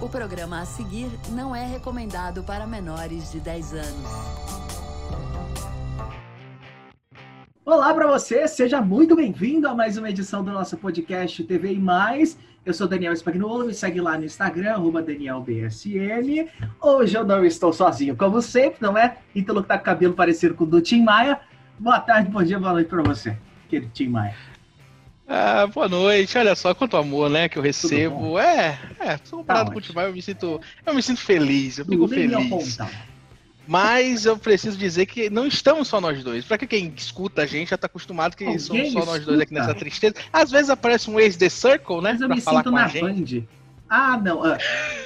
O programa a seguir não é recomendado para menores de 10 anos. Olá para você, seja muito bem-vindo a mais uma edição do nosso podcast TV e Mais. Eu sou Daniel Spagnolo, me segue lá no Instagram, DanielBSN. Hoje eu não estou sozinho, como sempre, não é? Então que tá com cabelo parecido com o do Tim Maia. Boa tarde, bom dia, boa noite para você, querido Tim Maia. Ah, boa noite. Olha só quanto amor, né, que eu recebo. É, é, comparado tá com o Timar, eu me sinto, eu me sinto feliz, eu fico feliz. Mas eu preciso dizer que não estamos só nós dois. Pra quem escuta a gente já tá acostumado que somos só nós dois aqui nessa tristeza. Às vezes aparece um ex The Circle, né? Mas eu me sinto na Band. Ah, não. Ah,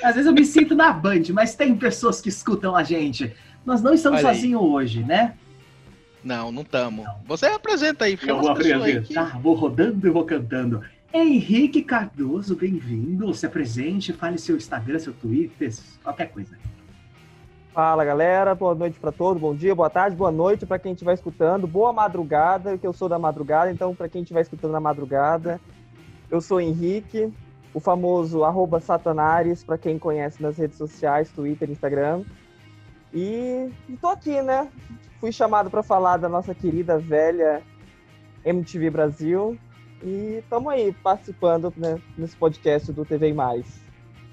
às vezes eu me sinto na Band, mas tem pessoas que escutam a gente. Nós não estamos sozinhos hoje, né? Não, não estamos. Você apresenta aí, Eu vou apresentar, que... vou rodando e vou cantando. Henrique Cardoso, bem-vindo. Se apresente, fale seu Instagram, seu Twitter, qualquer coisa. Fala galera, boa noite para todos, bom dia, boa tarde, boa noite para quem estiver escutando, boa madrugada, que eu sou da madrugada, então para quem estiver escutando na madrugada, eu sou Henrique, o famoso arroba Satanares, para quem conhece nas redes sociais, Twitter, Instagram. E estou aqui, né? fui chamado para falar da nossa querida velha MTV Brasil e estamos aí participando né, nesse podcast do TV Mais.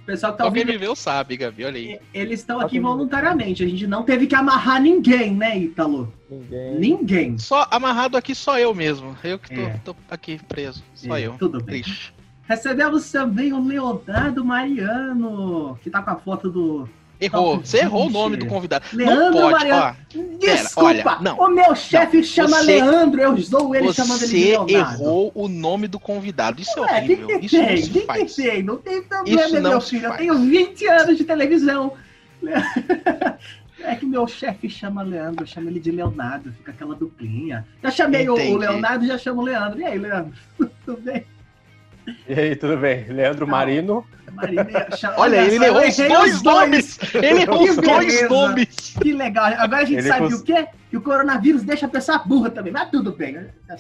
O pessoal que tá ouvindo... viveu sabe, Gabi, olha aí. Eles estão aqui voluntariamente, a gente não teve que amarrar ninguém, né, Ítalo? Ninguém. Ninguém. Só amarrado aqui só eu mesmo. Eu que tô, é. tô aqui preso. Só é, eu. Tudo bem. Triste. Recebemos também o Leonardo Mariano, que tá com a foto do Errou. Você errou o nome do convidado. Leandro não pode. Mariano. Ó, Desculpa. Pera, olha, não, o meu chefe chama você, Leandro, eu sou ele chamando ele de Leonardo. Você errou o nome do convidado. Isso é horrível. Que que Isso tem, não se faz. Que tem, não tem problema, Isso meu filho. Eu tenho 20 anos de televisão. É que meu chefe chama Leandro, eu chamo ele de Leonardo, fica aquela duplinha. Já chamei Entendi. o Leonardo, já chamo o Leandro. E aí, Leandro? Tudo bem? E aí, tudo bem? Leandro não. Olha, ele errou os dois nomes! Ele errou os dois nomes! Que legal. Agora a gente ele sabe cons... o quê? Que o coronavírus deixa a pessoa burra também. Mas tudo bem. É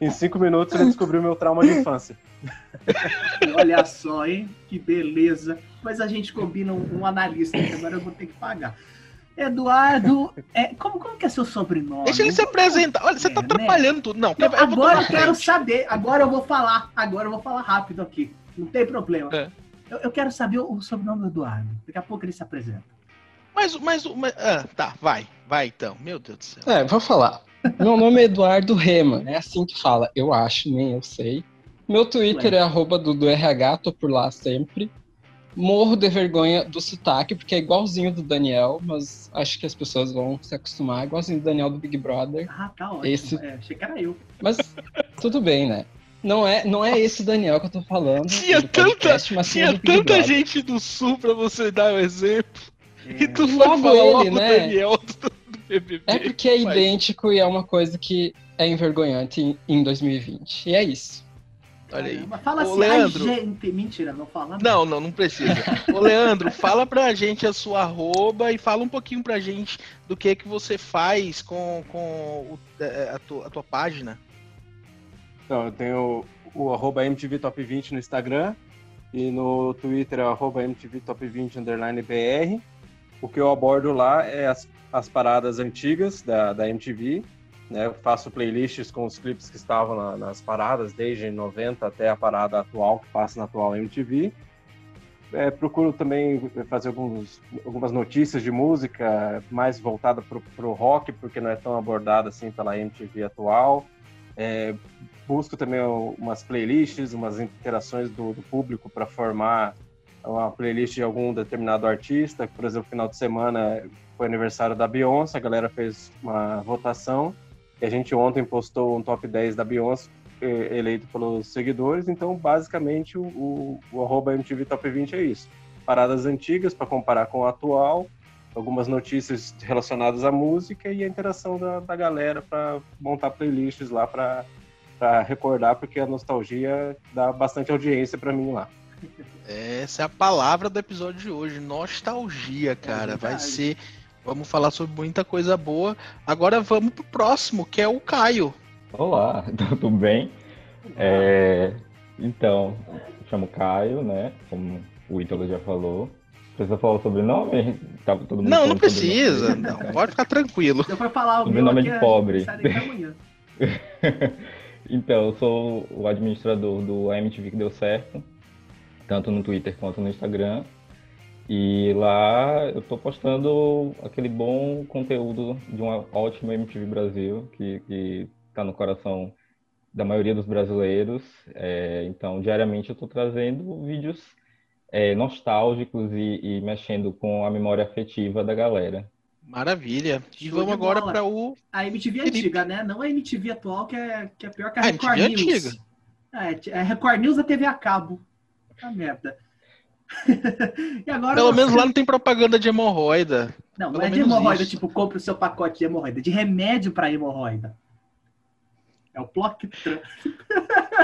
em cinco minutos ele descobriu meu trauma de infância. Olha só, hein? Que beleza. Mas a gente combina um, um analista, que agora eu vou ter que pagar. Eduardo, é, como, como que é seu sobrenome? Deixa ele se apresentar. Olha, você tá é, tá atrapalhando né? tudo. Não, não eu agora eu quero saber. Agora eu vou falar. Agora eu vou falar rápido aqui. Não tem problema. É. Eu, eu, quero saber o, o sobrenome do Eduardo. Daqui a pouco ele se apresenta. Mas, mas, mas ah, tá, vai, vai então. Meu Deus do céu. É, vou falar. Meu nome é Eduardo Rema, é assim que fala. Eu acho, nem eu sei. Meu Twitter é, é arroba do, do RH, tô por lá sempre morro de vergonha do sotaque, porque é igualzinho do Daniel, mas acho que as pessoas vão se acostumar. Igualzinho do Daniel do Big Brother. Ah, tá ótimo. Esse... É, achei que era eu. Mas tudo bem, né? Não é, não é esse Daniel que eu tô falando. Tinha tanta, tinha tanta gente do Sul pra você dar o um exemplo. É. E tu foi falar ele, né? Daniel do, do BBB. É porque é idêntico e é uma coisa que é envergonhante em, em 2020. E é isso. Olha aí. Fala Ô, assim, Leandro... gente. Mentira, não fala. Não, não, não precisa. Ô, Leandro, fala pra gente a sua arroba e fala um pouquinho pra gente do que que você faz com, com o, é, a, tua, a tua página. Então, eu tenho o arroba MTV Top 20 no Instagram e no Twitter arroba MTV Top 20 underline BR. O que eu abordo lá é as, as paradas antigas da, da MTV né? Eu faço playlists com os clipes que estavam na, nas paradas, desde 90 até a parada atual, que passa na atual MTV. É, procuro também fazer alguns, algumas notícias de música mais voltada para o rock, porque não é tão abordada assim pela MTV atual. É, busco também umas playlists, umas interações do, do público para formar uma playlist de algum determinado artista. Por exemplo, final de semana foi aniversário da Beyoncé, a galera fez uma votação a gente ontem postou um top 10 da Beyoncé eleito pelos seguidores, então basicamente o, o, o MTV Top 20 é isso. Paradas antigas para comparar com o atual, algumas notícias relacionadas à música e a interação da, da galera para montar playlists lá para recordar, porque a nostalgia dá bastante audiência para mim lá. Essa é a palavra do episódio de hoje, nostalgia, cara. É Vai ser Vamos falar sobre muita coisa boa. Agora vamos pro próximo, que é o Caio. Olá, tudo bem? É, então, chamo Caio, né? Como o Ítalo já falou. Precisa falar o sobrenome? Tá, todo mundo não, não precisa. Não, pode ficar tranquilo. Você vai falar o sobrenome de pobre. então, eu sou o administrador do AMTV que deu certo, tanto no Twitter quanto no Instagram. E lá eu estou postando aquele bom conteúdo de uma ótima MTV Brasil, que, está no coração da maioria dos brasileiros. É, então, diariamente eu estou trazendo vídeos é, nostálgicos e, e, mexendo com a memória afetiva da galera. Maravilha. E Show vamos agora para o. A MTV Felipe. antiga, né? Não a MTV atual, que é, que é pior que a, a Record MTV News. Antiga. É, é a Record News da TV a cabo. Tá merda. e agora Pelo menos lá não tem propaganda de hemorroida. Não, Pelo não é de hemorroida, isso. tipo, compra o seu pacote de hemorroida, de remédio para hemorroida. É o Plocktra.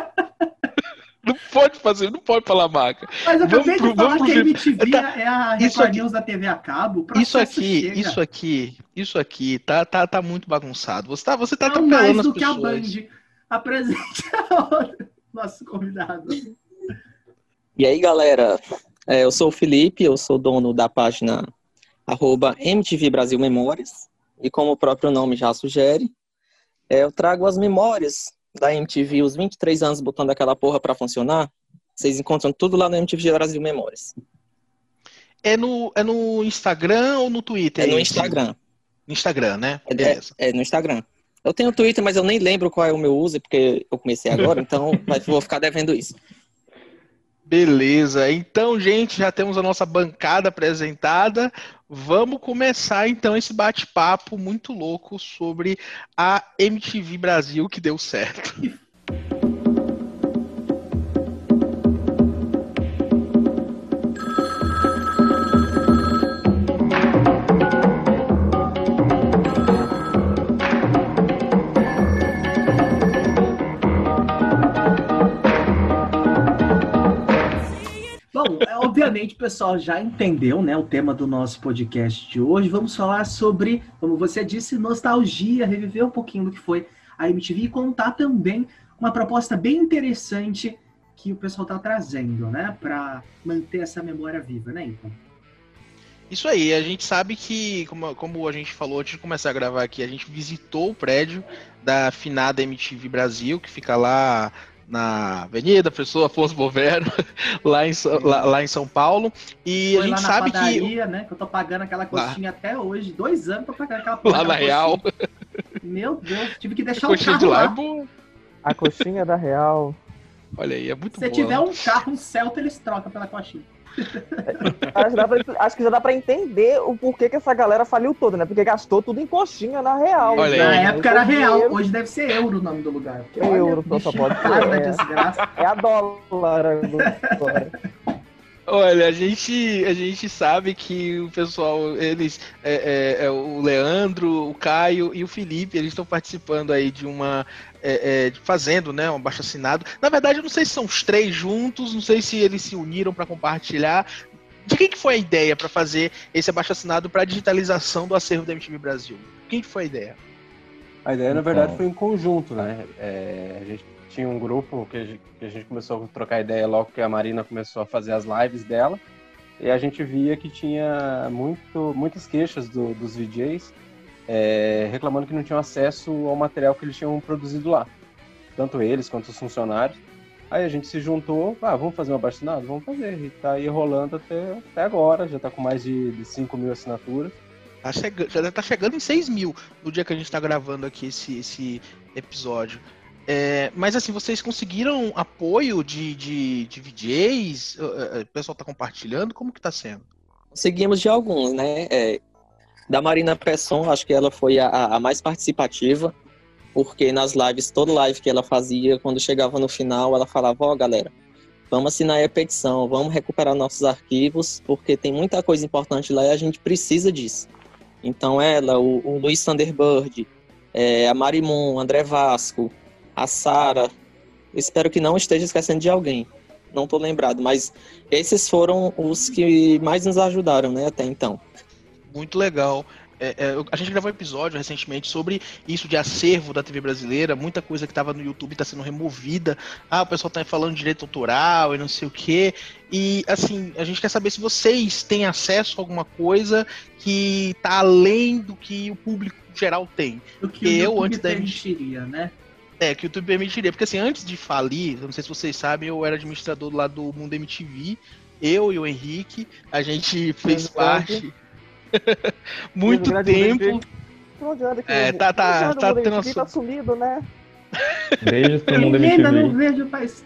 Não pode fazer, não pode falar marca. Mas eu acabei de falar que a MTV tá, é a Record News da TV a cabo. Isso aqui, chega. isso aqui, isso aqui tá, tá, tá muito bagunçado. Você tá, você tá Não mais do que a Band. Apresente nosso convidado. E aí, galera? É, eu sou o Felipe, eu sou dono da página arroba MTV Brasil Memórias. E como o próprio nome já sugere, é, eu trago as memórias da MTV, os 23 anos botando aquela porra para funcionar, vocês encontram tudo lá no MTV Brasil Memórias. É no, é no Instagram ou no Twitter? É no Instagram. No Instagram, né? É, é, é, no Instagram. Eu tenho Twitter, mas eu nem lembro qual é o meu user, porque eu comecei agora, então vou ficar devendo isso. Beleza, então, gente, já temos a nossa bancada apresentada. Vamos começar então esse bate-papo muito louco sobre a MTV Brasil que deu certo. Pessoal já entendeu né, o tema do nosso podcast de hoje. Vamos falar sobre, como você disse, nostalgia, reviver um pouquinho do que foi a MTV e contar também uma proposta bem interessante que o pessoal está trazendo, né, para manter essa memória viva, né, então. Isso aí, a gente sabe que, como, como a gente falou antes de começar a gravar aqui, a gente visitou o prédio da finada MTV Brasil, que fica lá na Avenida Professor Afonso Bovero, lá em, lá, lá, em São Paulo. E Foi a gente sabe padaria, que. né? Que eu tô pagando aquela coxinha lá. até hoje. Dois anos tô pagando aquela Lá na Real. Meu Deus, tive que deixar o carro de lá. lá. A coxinha da Real. Olha aí, é muito bom. Se tiver um carro, um Celta, eles trocam pela coxinha. acho, pra, acho, que já dá pra entender o porquê que essa galera faliu toda, né? Porque gastou tudo em coxinha na real. Olha na aí. época era real, dinheiro. hoje deve ser euro o nome do lugar. Porque, euro, olha, só pode ser. É, é a dólar agora. Olha, a gente, a gente sabe que o pessoal, eles, é, é, é, o Leandro, o Caio e o Felipe, eles estão participando aí de uma, é, é, fazendo, né, um abaixo assinado. Na verdade, eu não sei se são os três juntos, não sei se eles se uniram para compartilhar. De quem que foi a ideia para fazer esse abaixo assinado para digitalização do acervo da MTV Brasil? Quem que foi a ideia? A ideia, na verdade, foi em conjunto, né? É, a gente tinha um grupo que a, gente, que a gente começou a trocar ideia logo que a Marina começou a fazer as lives dela. E a gente via que tinha muito, muitas queixas do, dos VJs é, reclamando que não tinham acesso ao material que eles tinham produzido lá. Tanto eles quanto os funcionários. Aí a gente se juntou, ah, vamos fazer uma baixinada? Vamos fazer. E tá aí rolando até, até agora, já tá com mais de, de 5 mil assinaturas. Tá chegando, já tá chegando em 6 mil no dia que a gente está gravando aqui esse, esse episódio. É, mas assim, vocês conseguiram apoio de, de, de VJs? O pessoal está compartilhando? Como que está sendo? Conseguimos de alguns, né? É, da Marina Pesson, acho que ela foi a, a, mais participativa, porque nas lives, toda live que ela fazia, quando chegava no final, ela falava, ó oh, galera, vamos assinar a petição, vamos recuperar nossos arquivos, porque tem muita coisa importante lá e a gente precisa disso. Então ela, o, o Luiz Thunderbird, é, a Marimun, André Vasco, a Sara. Espero que não esteja esquecendo de alguém. Não estou lembrado, mas esses foram os que mais nos ajudaram, né, até então. Muito legal. é, é, a gente gravou um episódio recentemente sobre isso de acervo da TV brasileira, muita coisa que estava no YouTube está sendo removida. Ah, o pessoal está falando de direito autoral e não sei o quê. E assim, a gente quer saber se vocês têm acesso a alguma coisa que está além do que o público geral tem. O que eu, YouTube antes permitiria, da... né? É, que o YouTube permitiria. Porque assim, antes de falir, não sei se vocês sabem, eu era administrador lá do Mundo MTV. Eu e o Henrique, a gente fez parte. Muito tempo. É, tá, tá, tá, tendo tá sumido, né? Todo mundo Ainda não vejo faz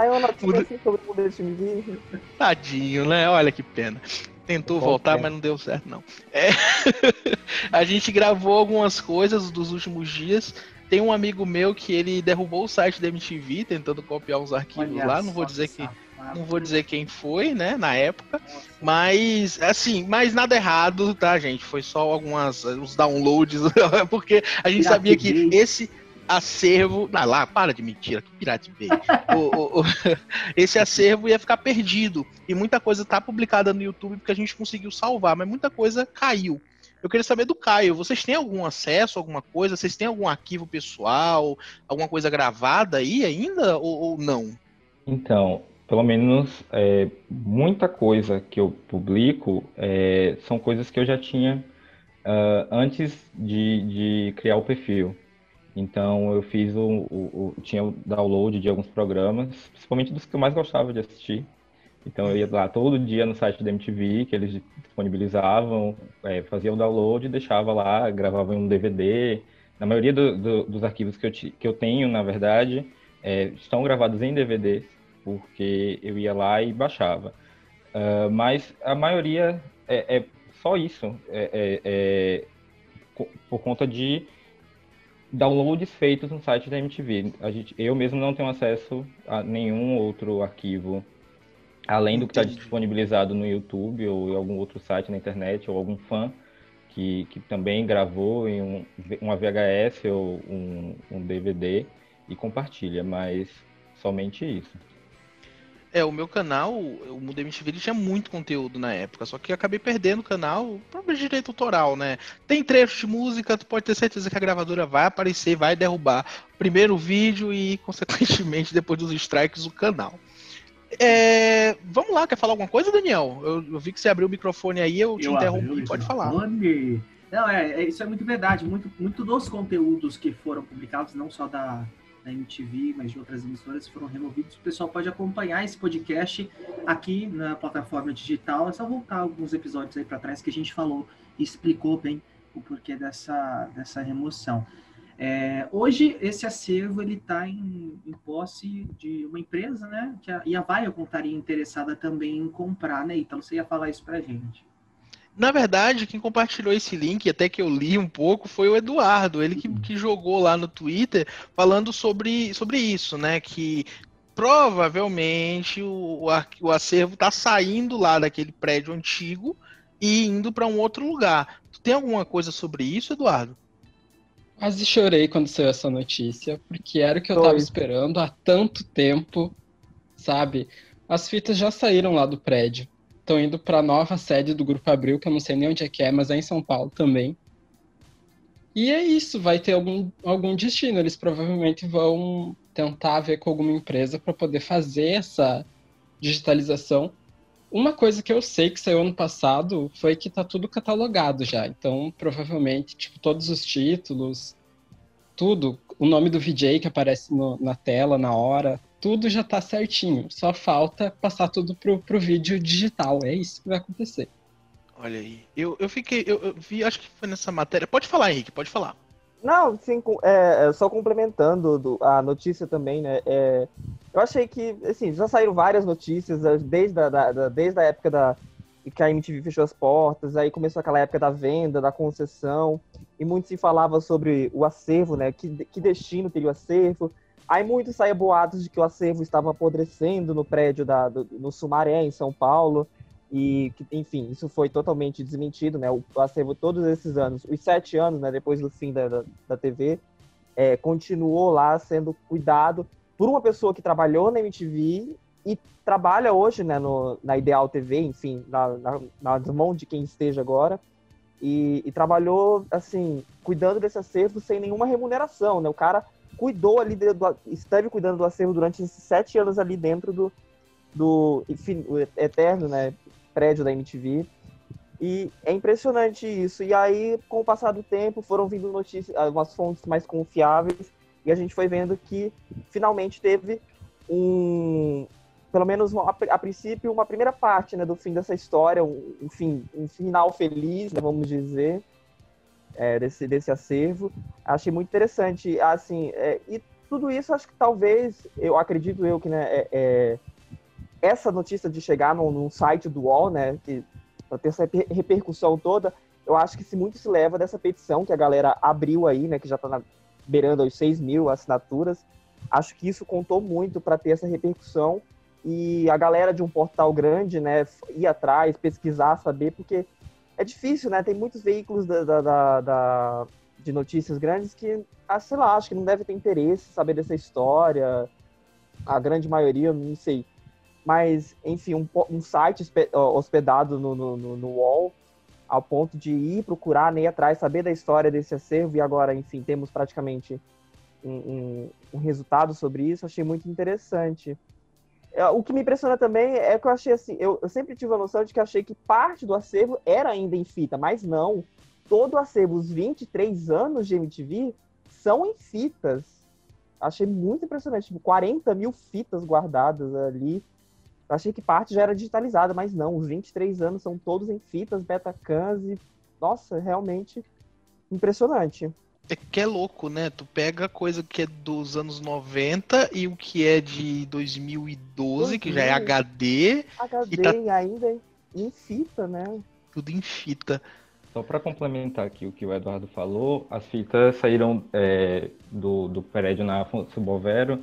Aí eu notícia assim sobre o Mundo MTV. Tadinho, né? Olha que pena. Tentou voltar, mas não deu certo, não. É... a gente gravou algumas coisas dos últimos dias. Tem um amigo meu que ele derrubou o site da MTV tentando copiar uns arquivos Olha lá. Não vou dizer que não vou dizer quem foi, né, na época, mas assim, mas nada errado, tá, gente? Foi só algumas uns downloads, porque a gente sabia que esse acervo. Ah, lá, para de mentira, que Pirate o, o, o, esse acervo ia ficar perdido. E muita coisa tá publicada no YouTube porque a gente conseguiu salvar, mas muita coisa caiu. Eu queria saber do Caio, vocês têm algum acesso, alguma coisa? Vocês têm algum arquivo pessoal, alguma coisa gravada aí ainda ou, ou não? Então, pelo menos é, muita coisa que eu publico é, são coisas que eu já tinha uh, antes de, de, criar o perfil. Então eu fiz o, o, o, tinha o download de alguns programas, principalmente dos que eu mais gostava de assistir. Então eu ia lá todo dia no site da MTV que eles disponibilizavam, é, fazia o download, deixava lá, gravava em um DVD. Na maioria do, do, dos arquivos que eu, que eu tenho, na verdade, é, estão gravados em DVDs porque eu ia lá e baixava. Uh, mas a maioria é, é só isso, é, é, é por conta de downloads feitos no site da MTV. Gente, eu mesmo não tenho acesso a nenhum outro arquivo, além do que está disponibilizado no YouTube ou em algum outro site na internet, ou algum fã que, que também gravou em um, uma VHS ou um, um DVD e compartilha, mas somente isso. É, o meu canal, o Mundo MTV, ele tinha muito conteúdo na época, só que acabei perdendo o canal por direito autoral, né? Tem trechos de música, tu pode ter certeza que a gravadora vai aparecer, vai derrubar primeiro o vídeo e, consequentemente, depois dos strikes, o canal. É, vamos lá, quer falar alguma coisa, Daniel? Eu, eu, vi que você abriu o microfone aí, eu te eu interrompi, pode falar. Não, é, é, isso é muito verdade. Muito, muito dos conteúdos que foram publicados, não só da, da MTV, mas de outras emissoras foram removidos. O pessoal pode acompanhar esse podcast aqui na plataforma digital. É só voltar alguns episódios aí para trás que a gente falou e explicou bem o porquê dessa, dessa remoção. É, hoje esse acervo ele está em, em, posse de uma empresa, né? Que a, e a Viacom estaria interessada também em comprar, né? Então você ia falar isso para gente. Na verdade, quem compartilhou esse link, até que eu li um pouco, foi o Eduardo. Ele que, que jogou lá no Twitter falando sobre, sobre isso, né? Que provavelmente o, o acervo está saindo lá daquele prédio antigo e indo para um outro lugar. Tu tem alguma coisa sobre isso, Eduardo? Quase chorei quando saiu essa notícia, porque era o que eu estava esperando há tanto tempo, sabe? As fitas já saíram lá do prédio estão indo para a nova sede do Grupo Abril, que eu não sei nem onde é que é, mas é em São Paulo também. E é isso, vai ter algum, algum destino. Eles provavelmente vão tentar ver com alguma empresa para poder fazer essa digitalização. Uma coisa que eu sei que saiu ano passado foi que tá tudo catalogado já. Então, provavelmente, tipo, todos os títulos, tudo, o nome do VJ que aparece no, na tela na hora, tudo já tá certinho. Só falta passar tudo pro, pro vídeo digital. É isso que vai acontecer. Olha aí. Eu, eu fiquei. Eu, eu vi, acho que foi nessa matéria. Pode falar, Henrique, pode falar. Não, sim, é, é, só complementando do, a notícia também, né? É, eu achei que, assim, já saíram várias notícias é, desde a, da, desde a época da, que a MTV fechou as portas, aí começou aquela época da venda, da concessão, e muito se falava sobre o acervo, né? Que, que destino teria o acervo, Aí muito saía boatos de que o acervo estava apodrecendo no prédio da, do, no Sumaré, em São Paulo. E, enfim, isso foi totalmente desmentido, né? O acervo, todos esses anos, os sete anos, né, depois do fim da, da, da TV, é, continuou lá sendo cuidado por uma pessoa que trabalhou na MTV e trabalha hoje né, no, na Ideal TV, enfim, na, na, nas mãos de quem esteja agora. e, e, trabalhou, assim, cuidando desse acervo sem nenhuma remuneração, né? O cara cuidou ali, do, esteve cuidando do acervo durante esses sete anos ali dentro do, do eterno, né, prédio da MTV. E é impressionante isso. E aí, com o passar do tempo, foram vindo notícias, umas fontes mais confiáveis, e a gente foi vendo que finalmente teve um, pelo menos a, a, princípio, uma primeira parte né, do fim dessa história, um, um, fim, um final feliz, né, vamos dizer, é, desse, desse acervo. Achei muito interessante. Assim, é, e tudo isso, acho que talvez, eu acredito eu que né, é, é essa notícia de chegar num, num site do UOL, né, que para ter essa repercussão toda, eu acho que se muito se leva dessa petição que a galera abriu aí, né, que já está beirando os 6 mil assinaturas. Acho que isso contou muito para ter essa repercussão e a galera de um portal grande, né, ir atrás, pesquisar, saber, porque é difícil, né? Tem muitos veículos da, da, da, da de notícias grandes que, ah, sei lá, acho que não deve ter interesse saber dessa história. A grande maioria, não sei. Mas, enfim, um, um site hospedado no, no, no, no UOL, ao ponto de ir procurar, nem atrás, saber da história desse acervo, e agora, enfim, temos praticamente um, um, um resultado sobre isso, achei muito interessante. É, o que me impressiona também é que eu achei assim, eu, eu, sempre tive a noção de que achei que parte do acervo era ainda em fita, mas não. Todo o acervo, os 23 anos de MTV, são em fitas. Achei muito impressionante, tipo, 40 mil fitas guardadas ali. Eu achei que parte já era digitalizada, mas não, os 23 anos são todos em fitas, Betacans e, nossa, realmente impressionante. É que é louco, né? Tu pega coisa que é dos anos 90 e o que é de 2012, uhum. que já é HD. HD e tá... ainda em fita, né? Tudo em fita. Só para complementar aqui o que o Eduardo falou, as fitas saíram é, do, do prédio na Afonso Bovero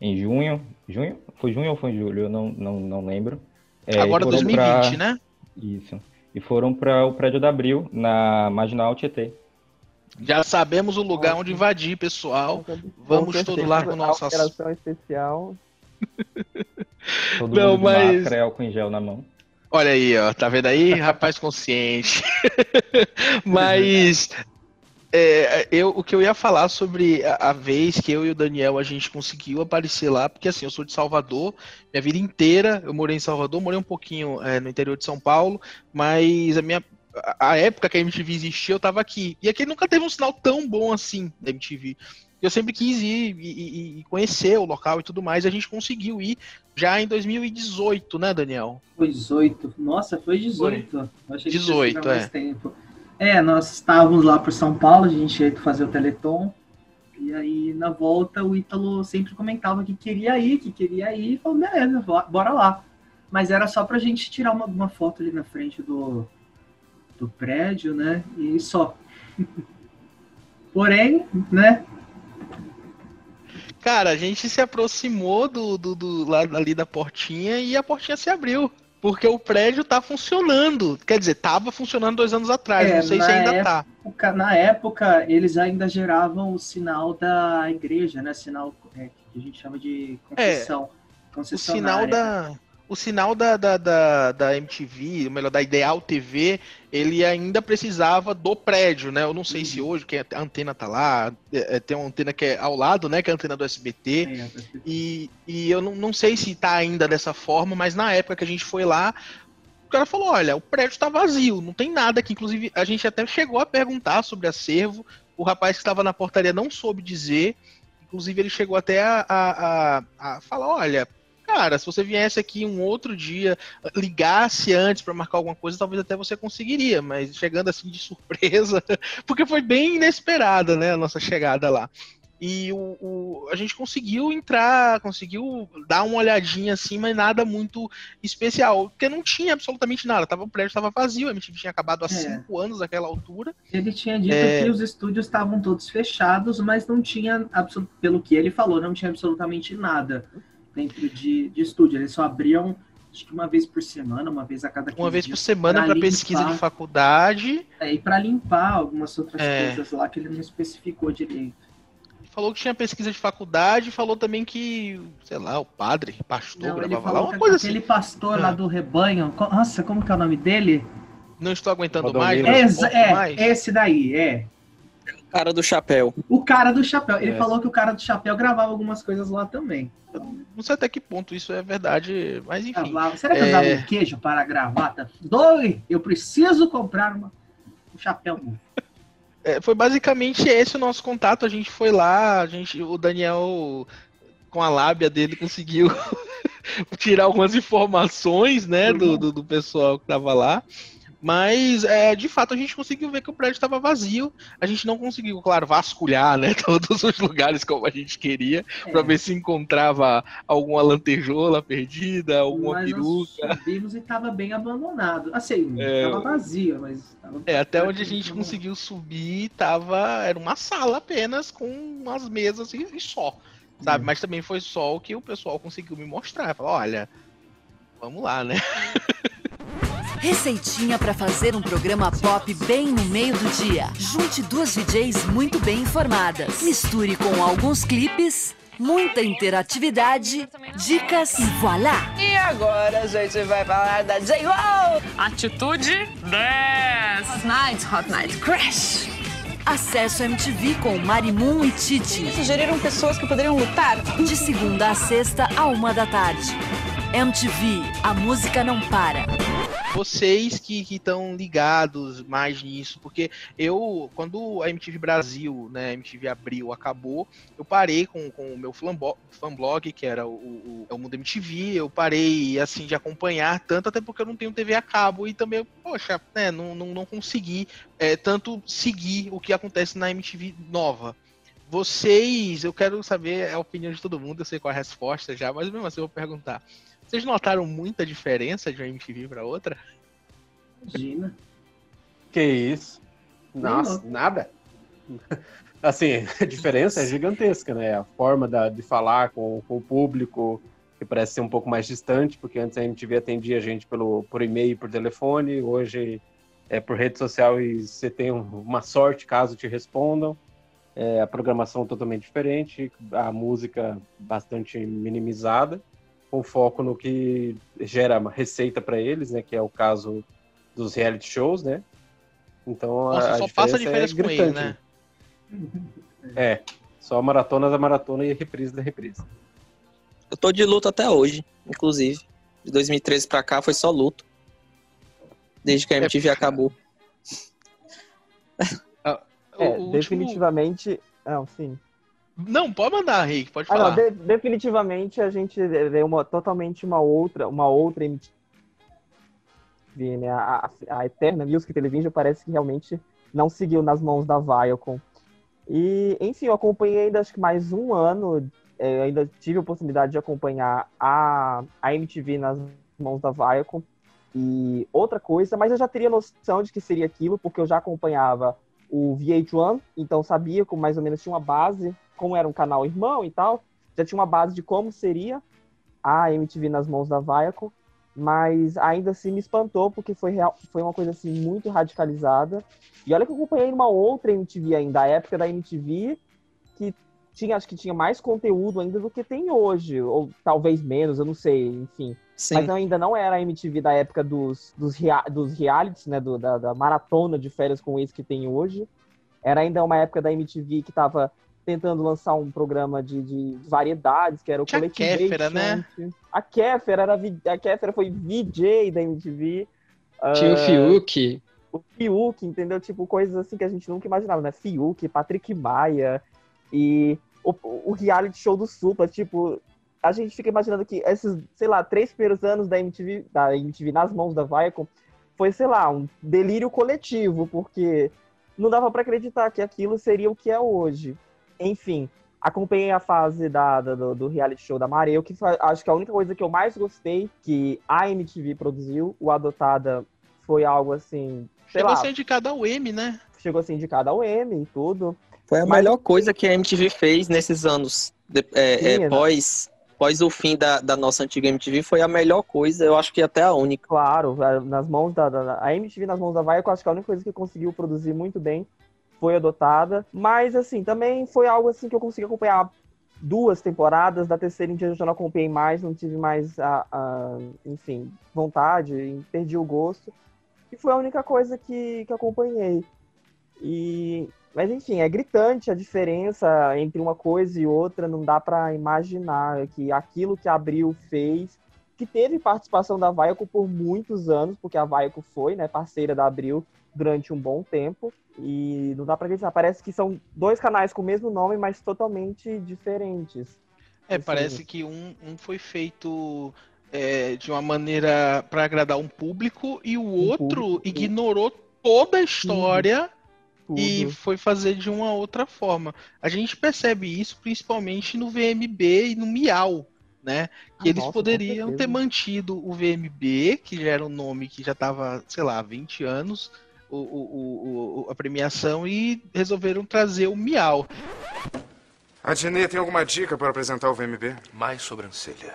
em junho. Junho? Foi junho ou foi julho? Eu não, não, não lembro. É, Agora 2020, pra... né? Isso. E foram para o prédio da Abril, na Marginal Tietê. Já sabemos o lugar onde invadir, pessoal. Vamos todos lá com nossas. Operação especial. Todo Não, mundo mas... álcool em gel na mão. Olha aí, ó, tá vendo aí? Rapaz consciente. mas é, eu, o que eu ia falar sobre a, a, vez que eu e o Daniel a gente conseguiu aparecer lá, porque assim, eu sou de Salvador, minha vida inteira eu morei em Salvador, morei um pouquinho é, no interior de São Paulo, mas a minha, a época que a MTV existia, eu tava aqui. E aqui nunca teve um sinal tão bom assim da MTV. Eu sempre quis ir e, conhecer o local e tudo mais. E a gente conseguiu ir já em 2018, né, Daniel? Foi 18. Nossa, foi 18. Foi. Eu achei 18, que é. Tempo. É, nós estávamos lá por São Paulo, a gente ia fazer o Teleton. E aí, na volta, o Ítalo sempre comentava que queria ir, que queria ir. E falou, beleza, bora lá. Mas era só pra gente tirar uma, uma foto ali na frente do, do prédio, né? E só. Porém, né? Cara, a gente se aproximou do, do, do lado ali da portinha e a portinha se abriu. Porque o prédio tá funcionando. Quer dizer, tava funcionando dois anos atrás. É, não sei se ainda tá. época, tá. Na época, eles ainda geravam o sinal da igreja, né? Sinal é, que a gente chama de concessão. É, o sinal da o sinal da, da, da, da, MTV, melhor, da Ideal TV, ele ainda precisava do prédio, né? Eu não sei uhum. se hoje, que a antena tá lá, é, é, tem uma antena que é ao lado, né? Que é a antena do SBT. É, e, e eu não, não sei se tá ainda dessa forma, mas na época que a gente foi lá, o cara falou: olha, o prédio tá vazio, não tem nada aqui. Inclusive, a gente até chegou a perguntar sobre acervo. O rapaz que estava na portaria não soube dizer. Inclusive, ele chegou até a, a, a, a falar: olha, cara, se você viesse aqui um outro dia, ligasse antes para marcar alguma coisa, talvez até você conseguiria, mas chegando assim de surpresa, porque foi bem inesperada, né, a nossa chegada lá. E o, o, a gente conseguiu entrar, conseguiu dar uma olhadinha assim, mas nada muito especial, porque não tinha absolutamente nada. Tava, o prédio estava vazio, a MTV tinha acabado há é. cinco anos naquela altura. Ele tinha dito é... que os estúdios estavam todos fechados, mas não tinha, pelo que ele falou, não tinha absolutamente nada dentro de, de estúdio. Eles só abriam acho que uma vez por semana, uma vez a cada 15 Uma vez por semana para pesquisa de faculdade. É, e para limpar algumas outras é. coisas lá que ele não especificou direito. Falou que tinha pesquisa de faculdade, falou também que, sei lá, o padre, pastor, não, ele falou lá, uma coisa assim. Aquele pastor lá ah. do rebanho, nossa, como que é o nome dele? Não estou aguentando mais, não é, mais. Esse daí, é. O cara do chapéu. O cara do chapéu. Ele É. falou que o cara do chapéu gravava algumas coisas lá também. Não sei até que ponto isso é verdade, mas enfim. Gravava. Será que É. usava um queijo para a gravata? Doi, eu preciso comprar uma, um chapéu novo. É, foi basicamente esse o nosso contato. A gente foi lá, a gente, o Daniel, com a lábia dele, conseguiu tirar algumas informações, né, do, do, do pessoal que tava lá. Mas, é, de fato, a gente conseguiu ver que o prédio estava vazio. A gente não conseguiu, claro, vasculhar, né, todos os lugares como a gente queria, É, para ver se encontrava alguma lantejola perdida, alguma mas peruca. nós subimos e tava bem abandonado. Assim, É. tava vazio, mas... Tava... É, até onde a gente conseguiu subir, tava. Era uma sala apenas com umas mesas e, e só. Sabe? Mas também foi só o que o pessoal conseguiu me mostrar. Falou, olha, vamos lá, né? Receitinha para fazer um programa pop bem no meio do dia. Junte duas DJs muito bem informadas. Misture com alguns clipes, muita interatividade, dicas e voilá! E agora a gente vai falar da J-Lo! Atitude 10! Hot Night, Hot Night Crash! Acesso MTV com Marimun e Titi. Sugeriram pessoas que poderiam lutar? De segunda a sexta, a uma da tarde. MTV, a música não para. Vocês que estão ligados mais nisso, porque eu, quando a MTV Brasil, né, MTV Abril acabou, eu parei com, com o meu fanblog, que era o, o, é o Mundo MTV, eu parei, assim, de acompanhar tanto, até porque eu não tenho TV a cabo, e também, poxa, né, não, não, não consegui é, tanto seguir o que acontece na MTV nova. Vocês, eu quero saber a opinião de todo mundo, eu sei qual é a resposta já, mas mesmo assim eu vou perguntar. Vocês notaram muita diferença de uma MTV para outra? Imagina. Que isso? Nossa, Não. nada. Assim, a diferença é gigantesca, né? A forma da- de falar com, com o público, que parece ser um pouco mais distante, porque antes a MTV atendia a gente pelo, por e-mail e por telefone, hoje é por rede social e você tem um- uma sorte caso te respondam. É, a programação totalmente diferente, a música bastante minimizada, com foco no que gera receita para eles, né? Que é o caso dos reality shows, né? Então Nossa, a, só passa a diferença é com ele, né? É, só maratona da maratona e reprise da reprise. Eu tô de luto até hoje, inclusive. De 2013 pra cá foi só luto. Desde que a MTV acabou. O- É, último- definitivamente. Não, sim. Não, pode mandar, Rick, pode Ah, falar. não, de- definitivamente a gente vê uma, totalmente uma outra, uma outra MTV, né? A, a, a Eterna Music Television parece que realmente não seguiu nas mãos da Viacom. E, enfim, eu acompanhei ainda acho que mais um ano, é, eu ainda tive a oportunidade de acompanhar a, a MTV nas mãos da Viacom. E outra coisa, mas eu já teria noção de que seria aquilo, porque eu já acompanhava o VH1, então sabia como mais ou menos tinha uma base, como era um canal irmão e tal, já tinha uma base de como seria a MTV nas mãos da Viacom, mas ainda assim me espantou porque foi, real, foi uma coisa assim muito radicalizada. E olha que eu acompanhei uma outra MTV ainda, a época da MTV que tinha, acho que tinha mais conteúdo ainda do que tem hoje, ou talvez menos, eu não sei, enfim. Sim. Mas ainda não era a MTV da época dos, dos, rea, dos realities, né? Do, da, da maratona de férias com ex que tem hoje. Era ainda uma época da MTV que estava tentando lançar um programa de, de variedades, que era o Tinha a Kéfera, né? A Kéfera, era, a Kéfera foi VJ da MTV. Tinha o Ah, Fiuk. o Fiuk, entendeu? Tipo, coisas assim que a gente nunca imaginava, né? Fiuk, Patrick Maia e o, o reality show do Supla, tipo, a gente fica imaginando que esses, sei lá, três primeiros anos da MTV, da MTV nas mãos da Viacom, foi, sei lá, um delírio coletivo, porque não dava pra acreditar que aquilo seria o que é hoje. Enfim, acompanhei a fase da, da- do, do reality show da Mareu, que fa- acho que a única coisa que eu mais gostei que a MTV produziu, o Adotada, foi algo assim, sei Chegou lá, a ser indicado ao M, né? chegou a ser indicada ao M e tudo. Foi a Mas- melhor coisa que a MTV fez nesses anos. de- é, Sim, é, pós, pós o fim da, da nossa antiga MTV, foi a melhor coisa, eu acho que até a única. Claro, nas mãos da, da- a MTV nas mãos da Viacom, acho que a única coisa que conseguiu produzir muito bem foi adotada. Mas assim, também foi algo assim que eu consegui acompanhar duas temporadas, da terceira em diante eu não acompanhei mais, não tive mais a, a, enfim, vontade, perdi o gosto. E foi a única coisa que, que acompanhei. E, mas enfim, é gritante a diferença entre uma coisa e outra, não dá para imaginar que aquilo que Abril fez, que teve participação da Vaiaco por muitos anos, porque a Vaiaco foi, né, parceira da Abril durante um bom tempo, e não dá para acreditar, parece que são dois canais com o mesmo nome, mas totalmente diferentes. É, parece que um, um foi feito é, de uma maneira para agradar um público e o um outro público. ignorou toda a história Tudo. e foi fazer de uma outra forma. A gente percebe isso principalmente no VMB e no Miau, né? Que ah, eles nossa, poderiam ter mantido o VMB, que já era um nome que já estava, sei lá, 20 anos, o, o, o, a premiação, e resolveram trazer o Miau. A Jenny tem alguma dica para apresentar o VMB? Mais sobrancelha.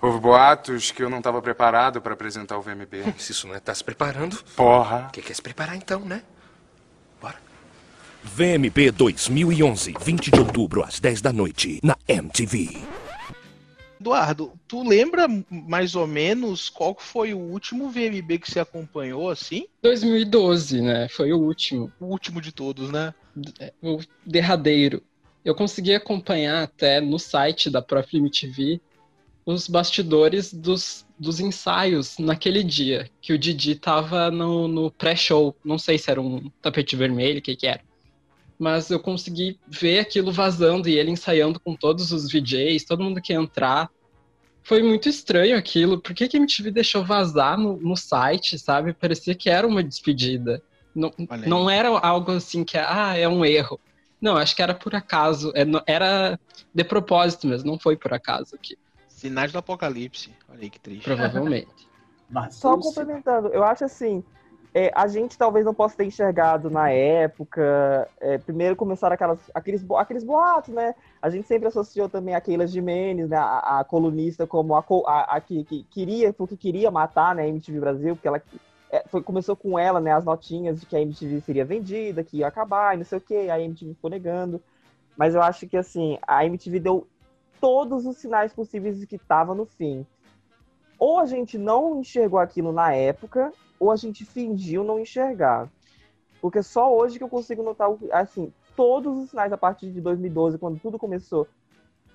Houve boatos que eu não estava preparado para apresentar o VMB. Se isso não é tá se preparando. Porra. O que quer se preparar então, né? Bora. VMB 2011, 20 de outubro, às 10 da noite, na MTV. Eduardo, tu lembra mais ou menos qual foi o último VMB que você acompanhou assim? 2012, né? Foi o último. O último de todos, né? É, o derradeiro. Eu consegui acompanhar até no site da própria MTV os bastidores dos, dos ensaios naquele dia, que o Didi tava no, no pré-show. Não sei se era um tapete vermelho, o que que era. Mas eu consegui ver aquilo vazando e ele ensaiando com todos os VJs, todo mundo que ia entrar. Foi muito estranho aquilo. Por que, que a MTV deixou vazar no, no site, sabe? Parecia que era uma despedida. Não, não era algo assim que, ah, é um erro. Não, acho que era por acaso. É, era de propósito mesmo, não foi por acaso aqui. Sinais do apocalipse. Olha aí que triste. Provavelmente. Só complementando, eu acho assim, é, a gente talvez não possa ter enxergado na época. É, primeiro começaram aquelas, aqueles, aqueles boatos, né? A gente sempre associou também a Keila Jimenez, né? A, a colunista, como a, a, a que, que, queria, porque queria matar né, a MTV Brasil, porque ela é, foi, começou com ela, né? As notinhas de que a MTV seria vendida, que ia acabar e não sei o quê. A MTV ficou negando. Mas eu acho que assim, a MTV deu todos os sinais possíveis de que estava no fim. Ou a gente não enxergou aquilo na época, ou a gente fingiu não enxergar. Porque só hoje que eu consigo notar, assim, todos os sinais a partir de 2012, quando tudo começou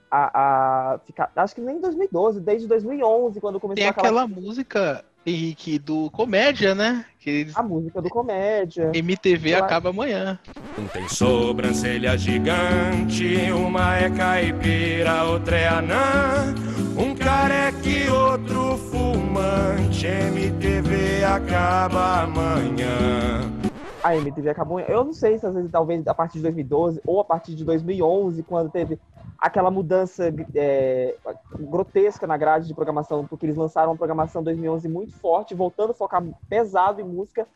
a, a ficar. Acho que nem 2012, desde 2011, quando começou Tem aquela, aquela música, Henrique, do Comédia, né? Que A música do Comédia. MTV acaba amanhã. Um tem sobrancelha gigante, uma é caipira, outra é anã. Um careca e outro fumante, MTV acaba amanhã a MTV acabou. Eu não sei se às vezes, talvez a partir de 2012 ou a partir de 2011, quando teve aquela mudança é, grotesca na grade de programação, porque eles lançaram uma programação 2011 muito forte, voltando a focar pesado em música.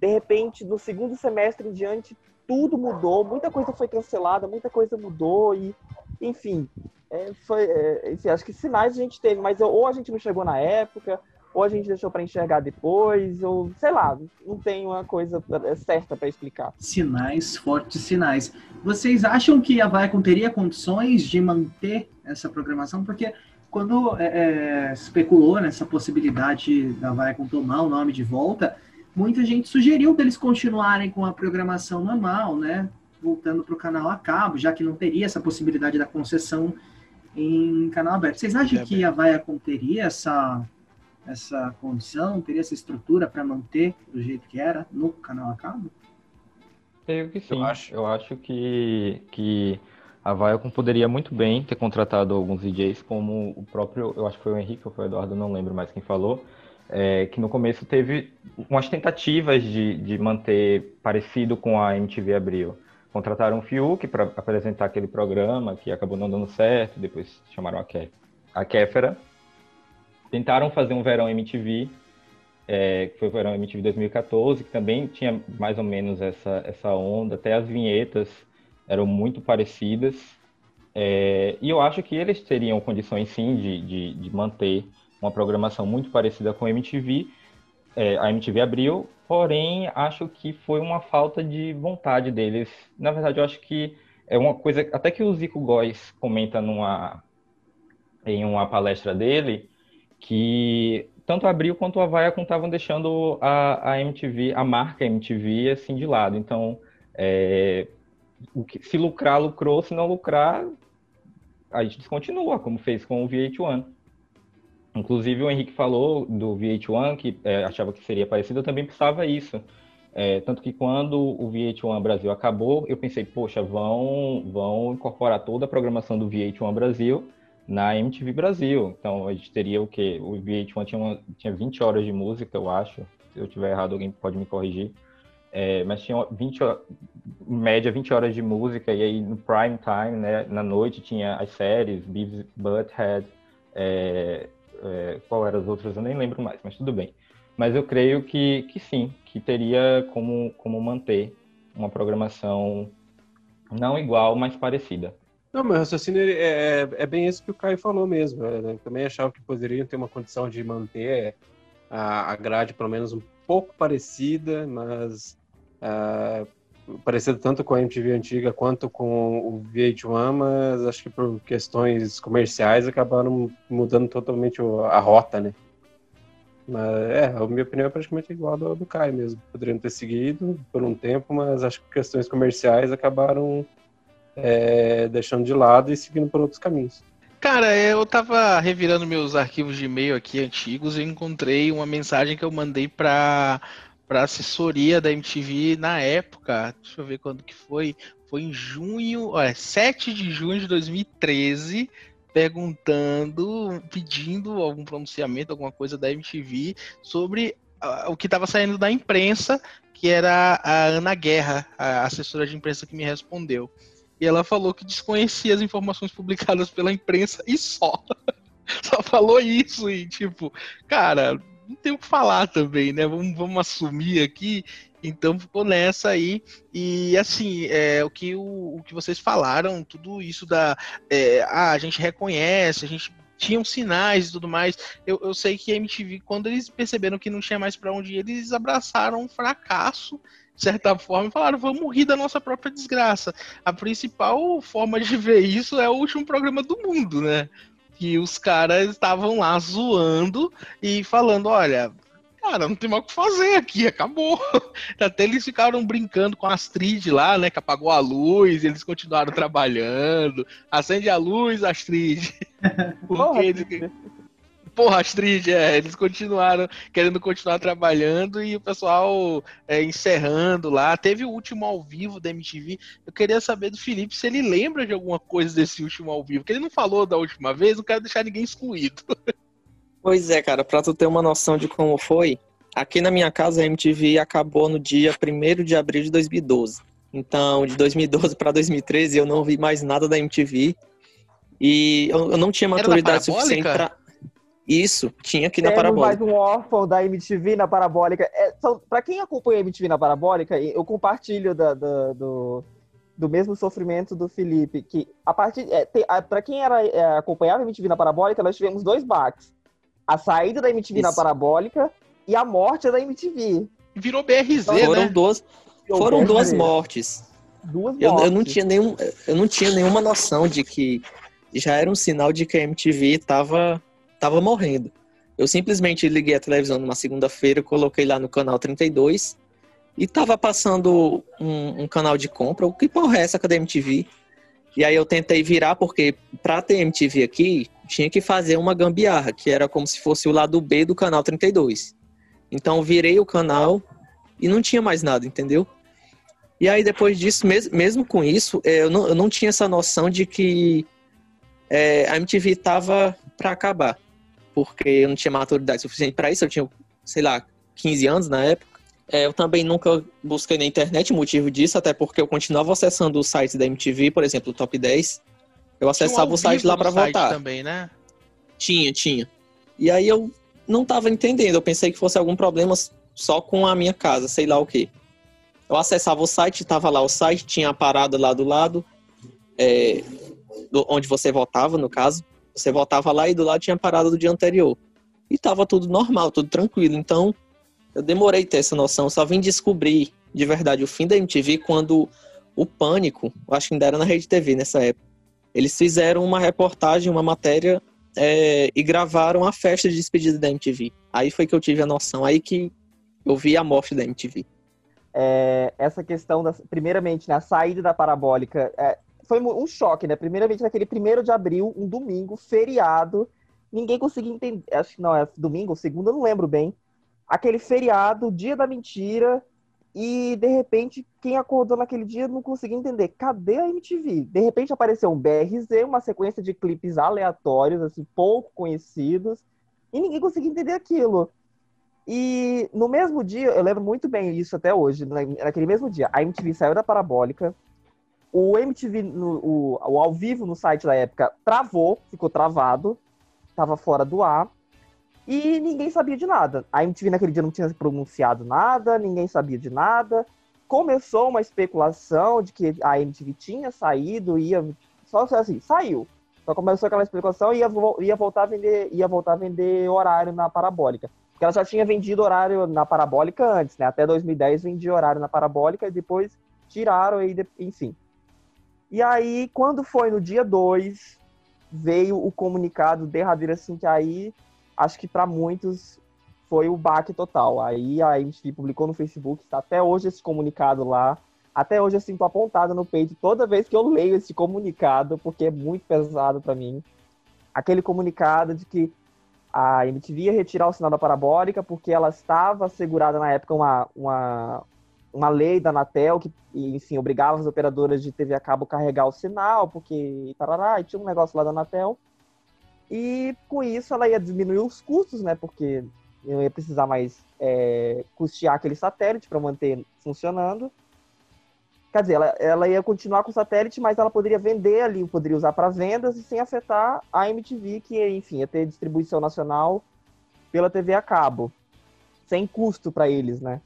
De repente, no segundo semestre em diante, tudo mudou, muita coisa foi cancelada, muita coisa mudou e, enfim, é, foi, é, enfim, acho que sinais a gente teve, mas ou a gente não chegou na época, ou a gente deixou para enxergar depois, ou sei lá, não tem uma coisa certa para explicar. Sinais, fortes sinais. Vocês acham que a Viacom teria condições de manter essa programação? Porque quando é, é, especulou nessa possibilidade da Viacom tomar o nome de volta, muita gente sugeriu que eles continuarem com a programação normal, né? Voltando para o canal a cabo, já que não teria essa possibilidade da concessão em canal aberto. Vocês acham é que a Viacom teria essa essa condição, teria essa estrutura para manter do jeito que era no canal a cabo? Creio que sim. Eu acho, eu acho que, que a Viacom poderia muito bem ter contratado alguns DJs, como o próprio, eu acho que foi o Henrique ou foi o Eduardo, não lembro mais quem falou, é, que no começo teve umas tentativas de, de manter parecido com a MTV Abril. Contrataram o Fiuk para apresentar aquele programa que acabou não dando certo, depois chamaram a, Ke a Kéfera, tentaram fazer um verão MTV, é, que foi o verão MTV 2014, que também tinha mais ou menos essa, essa onda, até as vinhetas eram muito parecidas. É, e eu acho que eles teriam condições sim de, de, de manter uma programação muito parecida com a MTV. É, a MTV abriu, porém acho que foi uma falta de vontade deles. Na verdade, eu acho que é uma coisa, até que o Zico Góes comenta numa, em uma palestra dele, que tanto a Abril quanto a Viacom estavam deixando a, a MTV, a marca MTV, assim, de lado. Então, é, que, se lucrar, lucrou, se não lucrar, a gente descontinua, como fez com o VH1. Inclusive, o Henrique falou do VH1, que é, achava que seria parecido, eu também pensava isso. É, tanto que quando o VH1 Brasil acabou, eu pensei, poxa, vão, vão incorporar toda a programação do VH1 Brasil na MTV Brasil. Então, a gente teria o quê? O VH1 tinha, uma, tinha 20 horas de música, eu acho. Se eu tiver errado, alguém pode me corrigir. É, mas tinha 20, em média 20 horas de música, e aí no prime time, né, na noite, tinha as séries, Beavis Butthead, é, é, qual eram as outras, eu nem lembro mais, mas tudo bem. Mas eu creio que, que sim, que teria como, como manter uma programação não igual, mas parecida. Não, meu raciocínio é, é, é bem isso que o Caio falou mesmo. Eu né? também achava que poderiam ter uma condição de manter a, a grade pelo menos um pouco parecida, mas uh, parecida tanto com a MTV antiga quanto com o VH1, mas acho que por questões comerciais acabaram mudando totalmente a rota, né? Mas é, a minha opinião é praticamente igual ao do, do mesmo. Poderiam ter seguido por um tempo, mas acho que questões comerciais acabaram é, deixando de lado e seguindo por outros caminhos. Cara, eu tava revirando meus arquivos de e-mail aqui antigos e encontrei uma mensagem que eu mandei pra, pra assessoria da MTV na época. Deixa eu ver quando que foi. Foi em junho, olha, 7 de junho de 2013 perguntando, pedindo algum pronunciamento, alguma coisa da MTV sobre uh, o que estava saindo da imprensa, que era a Ana Guerra, a assessora de imprensa que me respondeu. E ela falou que desconhecia as informações publicadas pela imprensa e só. só falou isso e tipo, cara, não tem o que falar também, né? Vamos, vamos assumir aqui então ficou nessa aí. E assim, é, o, que, o, o que vocês falaram, tudo isso da. É, ah, a gente reconhece, a gente tinham sinais e tudo mais. Eu, eu sei que a MTV, quando eles perceberam que não tinha mais para onde ir, eles abraçaram um fracasso, de certa forma, e falaram: vamos rir da nossa própria desgraça. A principal forma de ver isso é o último programa do mundo, né? Que os caras estavam lá zoando e falando: olha, cara, não tem mais o que fazer aqui, acabou. Até eles ficaram brincando com a Astrid lá, né, que apagou a luz, eles continuaram trabalhando. Acende a luz, Astrid. Porque eles... Porra, Astrid, é, eles continuaram querendo continuar trabalhando e o pessoal é, encerrando lá. Teve o último ao vivo da MTV. Eu queria saber do Felipe se ele lembra de alguma coisa desse último ao vivo, que ele não falou da última vez, não quero deixar ninguém excluído. Pois é, cara, pra tu ter uma noção de como foi, aqui na minha casa a MTV acabou no dia 1 de abril de 2012. Então, de 2012 para 2013 eu não vi mais nada da MTV. E eu, eu não tinha maturidade suficiente para isso, tinha aqui na Temos Parabólica. mais um órfão da MTV na Parabólica. É, são, pra quem acompanha a MTV na Parabólica, eu compartilho da, da, do, do mesmo sofrimento do Felipe, que a partir... É, tem, a, pra quem era, é, acompanhava a MTV na Parabólica, nós tivemos dois baques a saída da MTV Isso. na parabólica e a morte da MTV. Virou BRZ, então, foram né? Duas, foram duas mortes. Duas eu, mortes. Eu, não tinha nenhum, eu não tinha nenhuma noção de que já era um sinal de que a MTV estava tava morrendo. Eu simplesmente liguei a televisão numa segunda-feira, coloquei lá no canal 32 e tava passando um, um, canal de compra. O que porra é essa? Cadê MTV? E aí eu tentei virar, porque pra ter MTV aqui, tinha que fazer uma gambiarra, que era como se fosse o lado B do canal 32. Então virei o canal e não tinha mais nada, entendeu? E aí depois disso, mesmo, mesmo com isso, é, eu não, eu não tinha essa noção de que é, a MTV tava para acabar. Porque eu não tinha maturidade suficiente para isso, eu tinha, sei lá, 15 anos na época. É, eu também nunca busquei na internet o motivo disso, até porque eu continuava acessando o site da MTV, por exemplo, o Top 10. Eu acessava um o site lá para votar. também, né? Tinha, tinha. E aí eu não tava entendendo, eu pensei que fosse algum problema só com a minha casa, sei lá o que. Eu acessava o site, tava lá o site, tinha a parada lá do lado, é, do, onde você votava, no caso. Você votava lá e do lado tinha a parada do dia anterior. E tava tudo normal, tudo tranquilo. Então, eu demorei ter essa noção, só vim descobrir de verdade o fim da MTV quando o Pânico, acho que ainda era na Rede TV nessa época, eles fizeram uma reportagem, uma matéria é, e gravaram a festa de despedida da MTV. Aí foi que eu tive a noção, aí que eu vi a morte da MTV. É, essa questão, da, primeiramente, na né, saída da parabólica, é, foi um choque, né? Primeiramente, naquele primeiro de abril, um domingo, feriado, ninguém conseguia entender, acho que não, é domingo segunda, não lembro bem, aquele feriado, dia da mentira, e de repente, quem acordou naquele dia não conseguia entender, cadê a MTV? De repente apareceu um BRZ, uma sequência de clipes aleatórios, assim, pouco conhecidos, e ninguém conseguia entender aquilo. E no mesmo dia, eu lembro muito bem isso até hoje, naquele mesmo dia, a MTV saiu da parabólica, o MTV, no, o, o ao vivo no site da época, travou, ficou travado, estava fora do ar, e ninguém sabia de nada. A MTV naquele dia não tinha pronunciado nada, ninguém sabia de nada. Começou uma especulação de que a MTV tinha saído, ia. Só assim, saiu. Só começou aquela especulação e ia, ia, voltar a vender, ia voltar a vender horário na parabólica. Porque ela já tinha vendido horário na parabólica antes, né? Até 2010 vendia horário na parabólica e depois tiraram, e enfim. E aí, quando foi no dia 2, veio o comunicado derradeiro, assim, que aí, acho que para muitos foi o baque total. Aí a MTV publicou no Facebook, está até hoje esse comunicado lá. Até hoje eu sinto apontado no peito toda vez que eu leio esse comunicado, porque é muito pesado para mim. Aquele comunicado de que a MTV ia retirar o sinal da parabólica porque ela estava segurada na época uma, uma, uma lei da Anatel que, enfim, obrigava as operadoras de TV a cabo carregar o sinal, porque tarará, e tinha um negócio lá da Anatel. E com isso ela ia diminuir os custos, né? Porque eu ia precisar mais é, custear aquele satélite para manter funcionando. Quer dizer, ela, ela ia continuar com o satélite, mas ela poderia vender ali, poderia usar para vendas e sem afetar a MTV, que, enfim, ia ter distribuição nacional pela TV a cabo, sem custo para eles, né?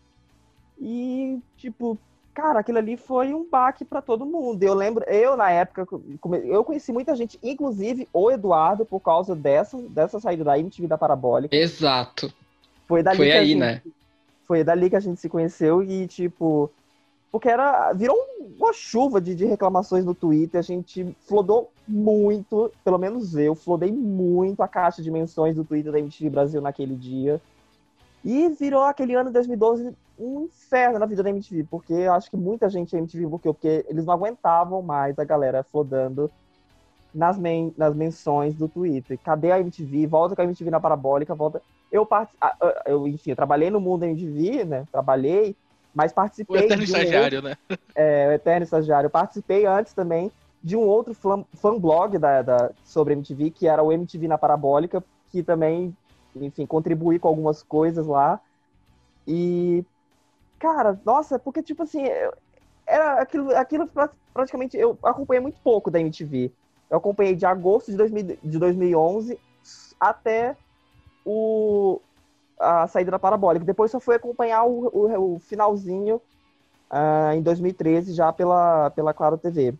E, tipo, cara, aquilo ali foi um baque para todo mundo. Eu lembro, eu na época, eu conheci muita gente, inclusive o Eduardo, por causa dessa, dessa saída da MTV da Parabólica. Exato. Foi dali foi que aí, gente, né? Foi dali que a gente se conheceu e, tipo, porque era virou uma chuva de, de, reclamações no Twitter. A gente flodou muito, pelo menos eu, flodei muito a caixa de menções do Twitter da MTV Brasil naquele dia. E virou aquele ano de 2012 um inferno na vida da MTV, porque eu acho que muita gente da MTV bloqueou, porque eles não aguentavam mais a galera flodando nas, men nas menções do Twitter. Cadê a MTV? Volta com a MTV na parabólica, volta. Eu, part... eu enfim, eu trabalhei no mundo da MTV, né? Trabalhei mas participei. O eterno de um estagiário, outro, né? É, o eterno estagiário. Eu participei antes também de um outro fan blog da, da, sobre MTV, que era o MTV na Parabólica, que também, enfim, contribuí com algumas coisas lá. E, cara, nossa, porque, tipo assim, era aquilo, aquilo praticamente. Eu acompanhei muito pouco da MTV. Eu acompanhei de agosto de, 2000, de 2011 até o, a saída da parabólica. Depois só fui acompanhar o, o, o finalzinho uh, em 2013, já pela, pela Claro TV.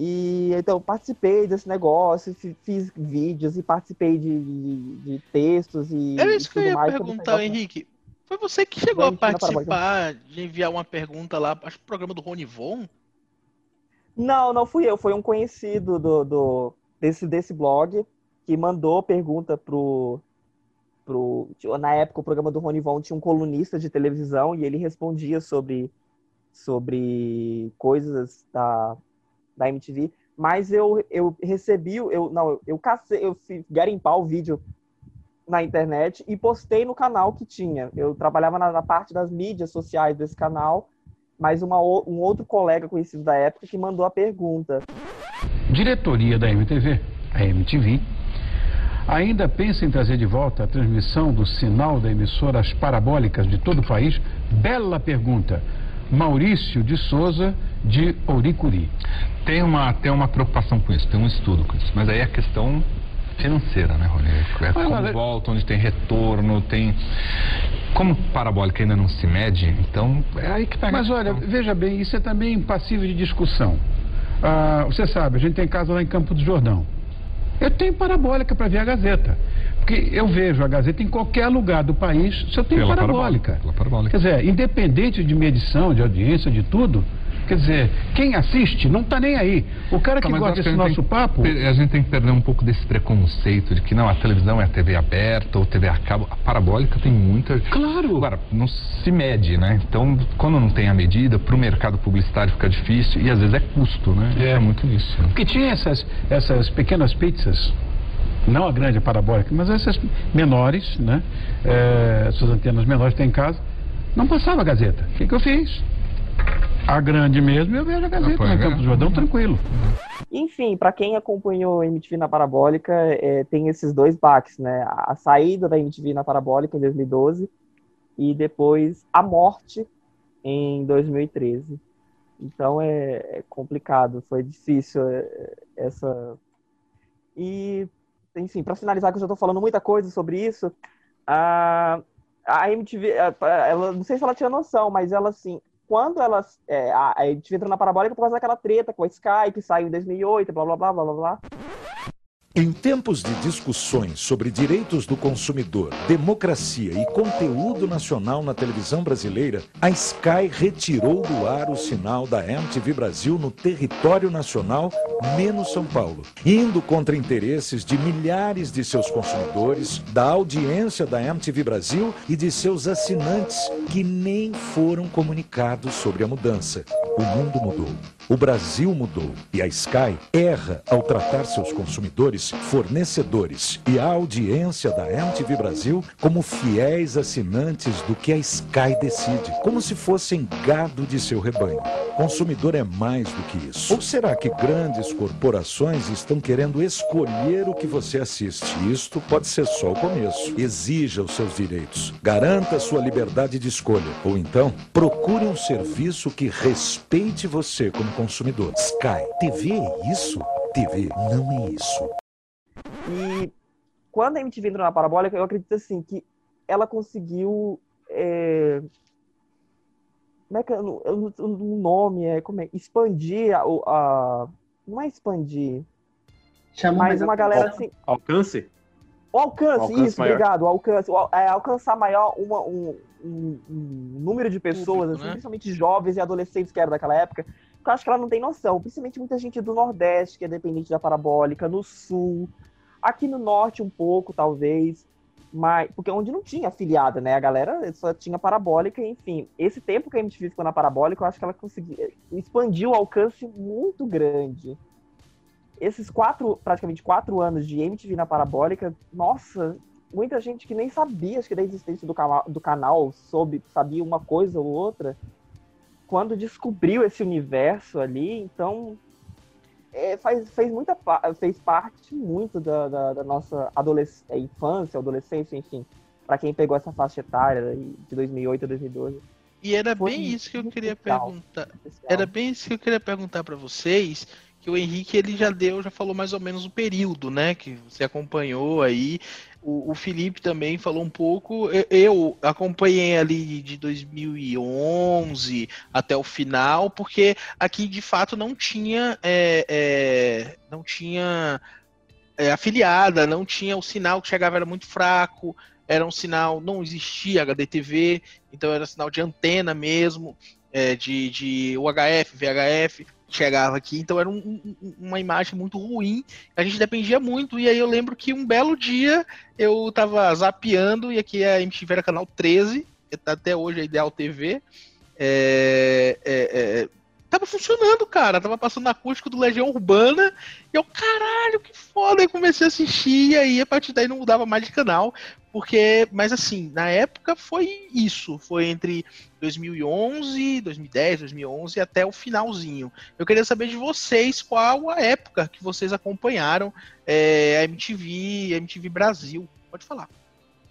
E então participei desse negócio, fiz vídeos e participei de, de, de textos e. Era isso e que eu ia mais perguntar, Henrique. Foi você que chegou a participar de enviar uma pergunta lá, acho que o programa do Rony Von? Não, não fui eu, foi um conhecido do, do desse, desse blog que mandou pergunta pro, pro. Na época, o programa do Rony Von tinha um colunista de televisão e ele respondia sobre, sobre coisas da, da MTV. Mas eu, eu recebi, eu não, eu cacei, eu fui garimpar o vídeo na internet e postei no canal que tinha. Eu trabalhava na, na parte das mídias sociais desse canal, mas uma, um outro colega conhecido da época que mandou a pergunta. Diretoria da MTV, a MTV, ainda pensa em trazer de volta a transmissão do sinal da emissora às parabólicas de todo o país? Bela pergunta. Maurício de Souza, de Ouricuri. Tem uma, tem uma preocupação com isso, tem um estudo com isso, mas aí é a questão financeira, né, Rony? É como mas, volta, onde tem retorno, tem... Como parabólica ainda não se mede, então é aí que pega. Mas olha, veja bem, isso é também passivo de discussão. Ah, você sabe, a gente tem casa lá em Campo do Jordão. Eu tenho parabólica para ver a Gazeta. Porque eu vejo a Gazeta em qualquer lugar do país, se eu tenho Pela parabólica. parabólica. Parabólica. Quer dizer, independente de medição, de audiência, de tudo, Quer dizer, quem assiste não está nem aí. O cara que Tá, mas gosta que desse nosso tem papo. que A gente tem que perder um pouco desse preconceito de que não, a televisão é a TV aberta ou TV a cabo. A parabólica tem muita. Claro! Agora, não se mede, né? Então, quando não tem a medida, para o mercado publicitário fica difícil e às vezes é custo, né? É muito nisso. né? Porque tinha essas, essas pequenas pizzas, não a grande a parabólica, mas essas menores, né? É, essas antenas menores que tem em casa, não passava a Gazeta. O que, que eu fiz? A grande mesmo, eu vejo a Gazeta no Campo do Jordão, tranquilo. Enfim, para quem acompanhou a MTV na Parabólica, é, tem esses dois baques, né? A, saída da MTV na Parabólica em 2012 e depois a morte em 2013. Então é, é complicado, foi difícil é, essa. E, enfim, para finalizar, que eu já estou falando muita coisa sobre isso, a, a MTV, ela, não sei se ela tinha noção, mas ela assim, quando ela, é, a, a MTV entrou na Parabólica por causa daquela treta com a Sky, que saiu em 2008, blá blá blá blá blá blá. Em tempos de discussões sobre direitos do consumidor, democracia e conteúdo nacional na televisão brasileira, a Sky retirou do ar o sinal da MTV Brasil no território nacional, menos São Paulo, indo contra interesses de milhares de seus consumidores, da audiência da MTV Brasil e de seus assinantes, que nem foram comunicados sobre a mudança. O mundo mudou. O Brasil mudou e a Sky erra ao tratar seus consumidores, fornecedores e a audiência da MTV Brasil como fiéis assinantes do que a Sky decide, como se fossem gado de seu rebanho. Consumidor é mais do que isso. Ou será que grandes corporações estão querendo escolher o que você assiste? Isto pode ser só o começo. Exija os seus direitos, garanta sua liberdade de escolha, ou então procure um serviço que respeite você como consumidor. Sky, TV é isso? TV não é isso. E quando a MTV entrou na Parabólica, eu acredito assim que ela conseguiu. é, Como é que é o nome é? Como é? Expandir a, a- Não é expandir. Chamou mas mais uma galera assim. Alcance? O alcance, Alcance isso, maior. obrigado. O alcance, o é, alcançar maior uma- um, um- um número de pessoas, assim, né? principalmente jovens e adolescentes que eram daquela época, eu acho que ela não tem noção. Principalmente muita gente do Nordeste, que é dependente da parabólica, no Sul, aqui no Norte um pouco, talvez, mas porque onde não tinha afiliada, né? A galera só tinha parabólica, enfim. Esse tempo que a MTV ficou na parabólica, eu acho que ela conseguiu expandiu o alcance muito grande esses quatro, praticamente quatro anos de MTV na Parabólica, nossa, muita gente que nem sabia, acho que da existência do canal, do canal soube, sabia uma coisa ou outra, quando descobriu esse universo ali, então é, faz, fez muita fez parte muito da, da, da nossa adolesc infância, adolescência, enfim, para quem pegou essa faixa etária de 2008 a 2012. E era Foi bem isso que eu queria especial, perguntar. Era bem isso que eu queria perguntar pra vocês, que o Henrique ele já deu, já falou mais ou menos o período, né, que você acompanhou aí. O, o Felipe também falou um pouco. Eu, acompanhei ali de 2011 até o final, porque aqui de fato não tinha, é, é, não tinha é, afiliada, não tinha o sinal que chegava era muito fraco, era um sinal, não existia HDTV, então era sinal de antena mesmo, é, de, de UHF, VHF, chegava aqui, então era um- um- uma imagem muito ruim, a gente dependia muito, e aí eu lembro que um belo dia eu tava zapeando, e aqui a MTV era canal 13, até hoje é Ideal TV, é, é, é, tava funcionando, cara. Tava passando acústico do Legião Urbana. E eu, caralho, que foda. Aí comecei a assistir. E aí, a partir daí, não mudava mais de canal. Porque, mas assim, na época foi isso. Foi entre 2011, 2010, 2011 até o finalzinho. Eu queria saber de vocês qual a época que vocês acompanharam é, a MTV, a MTV Brasil. Pode falar.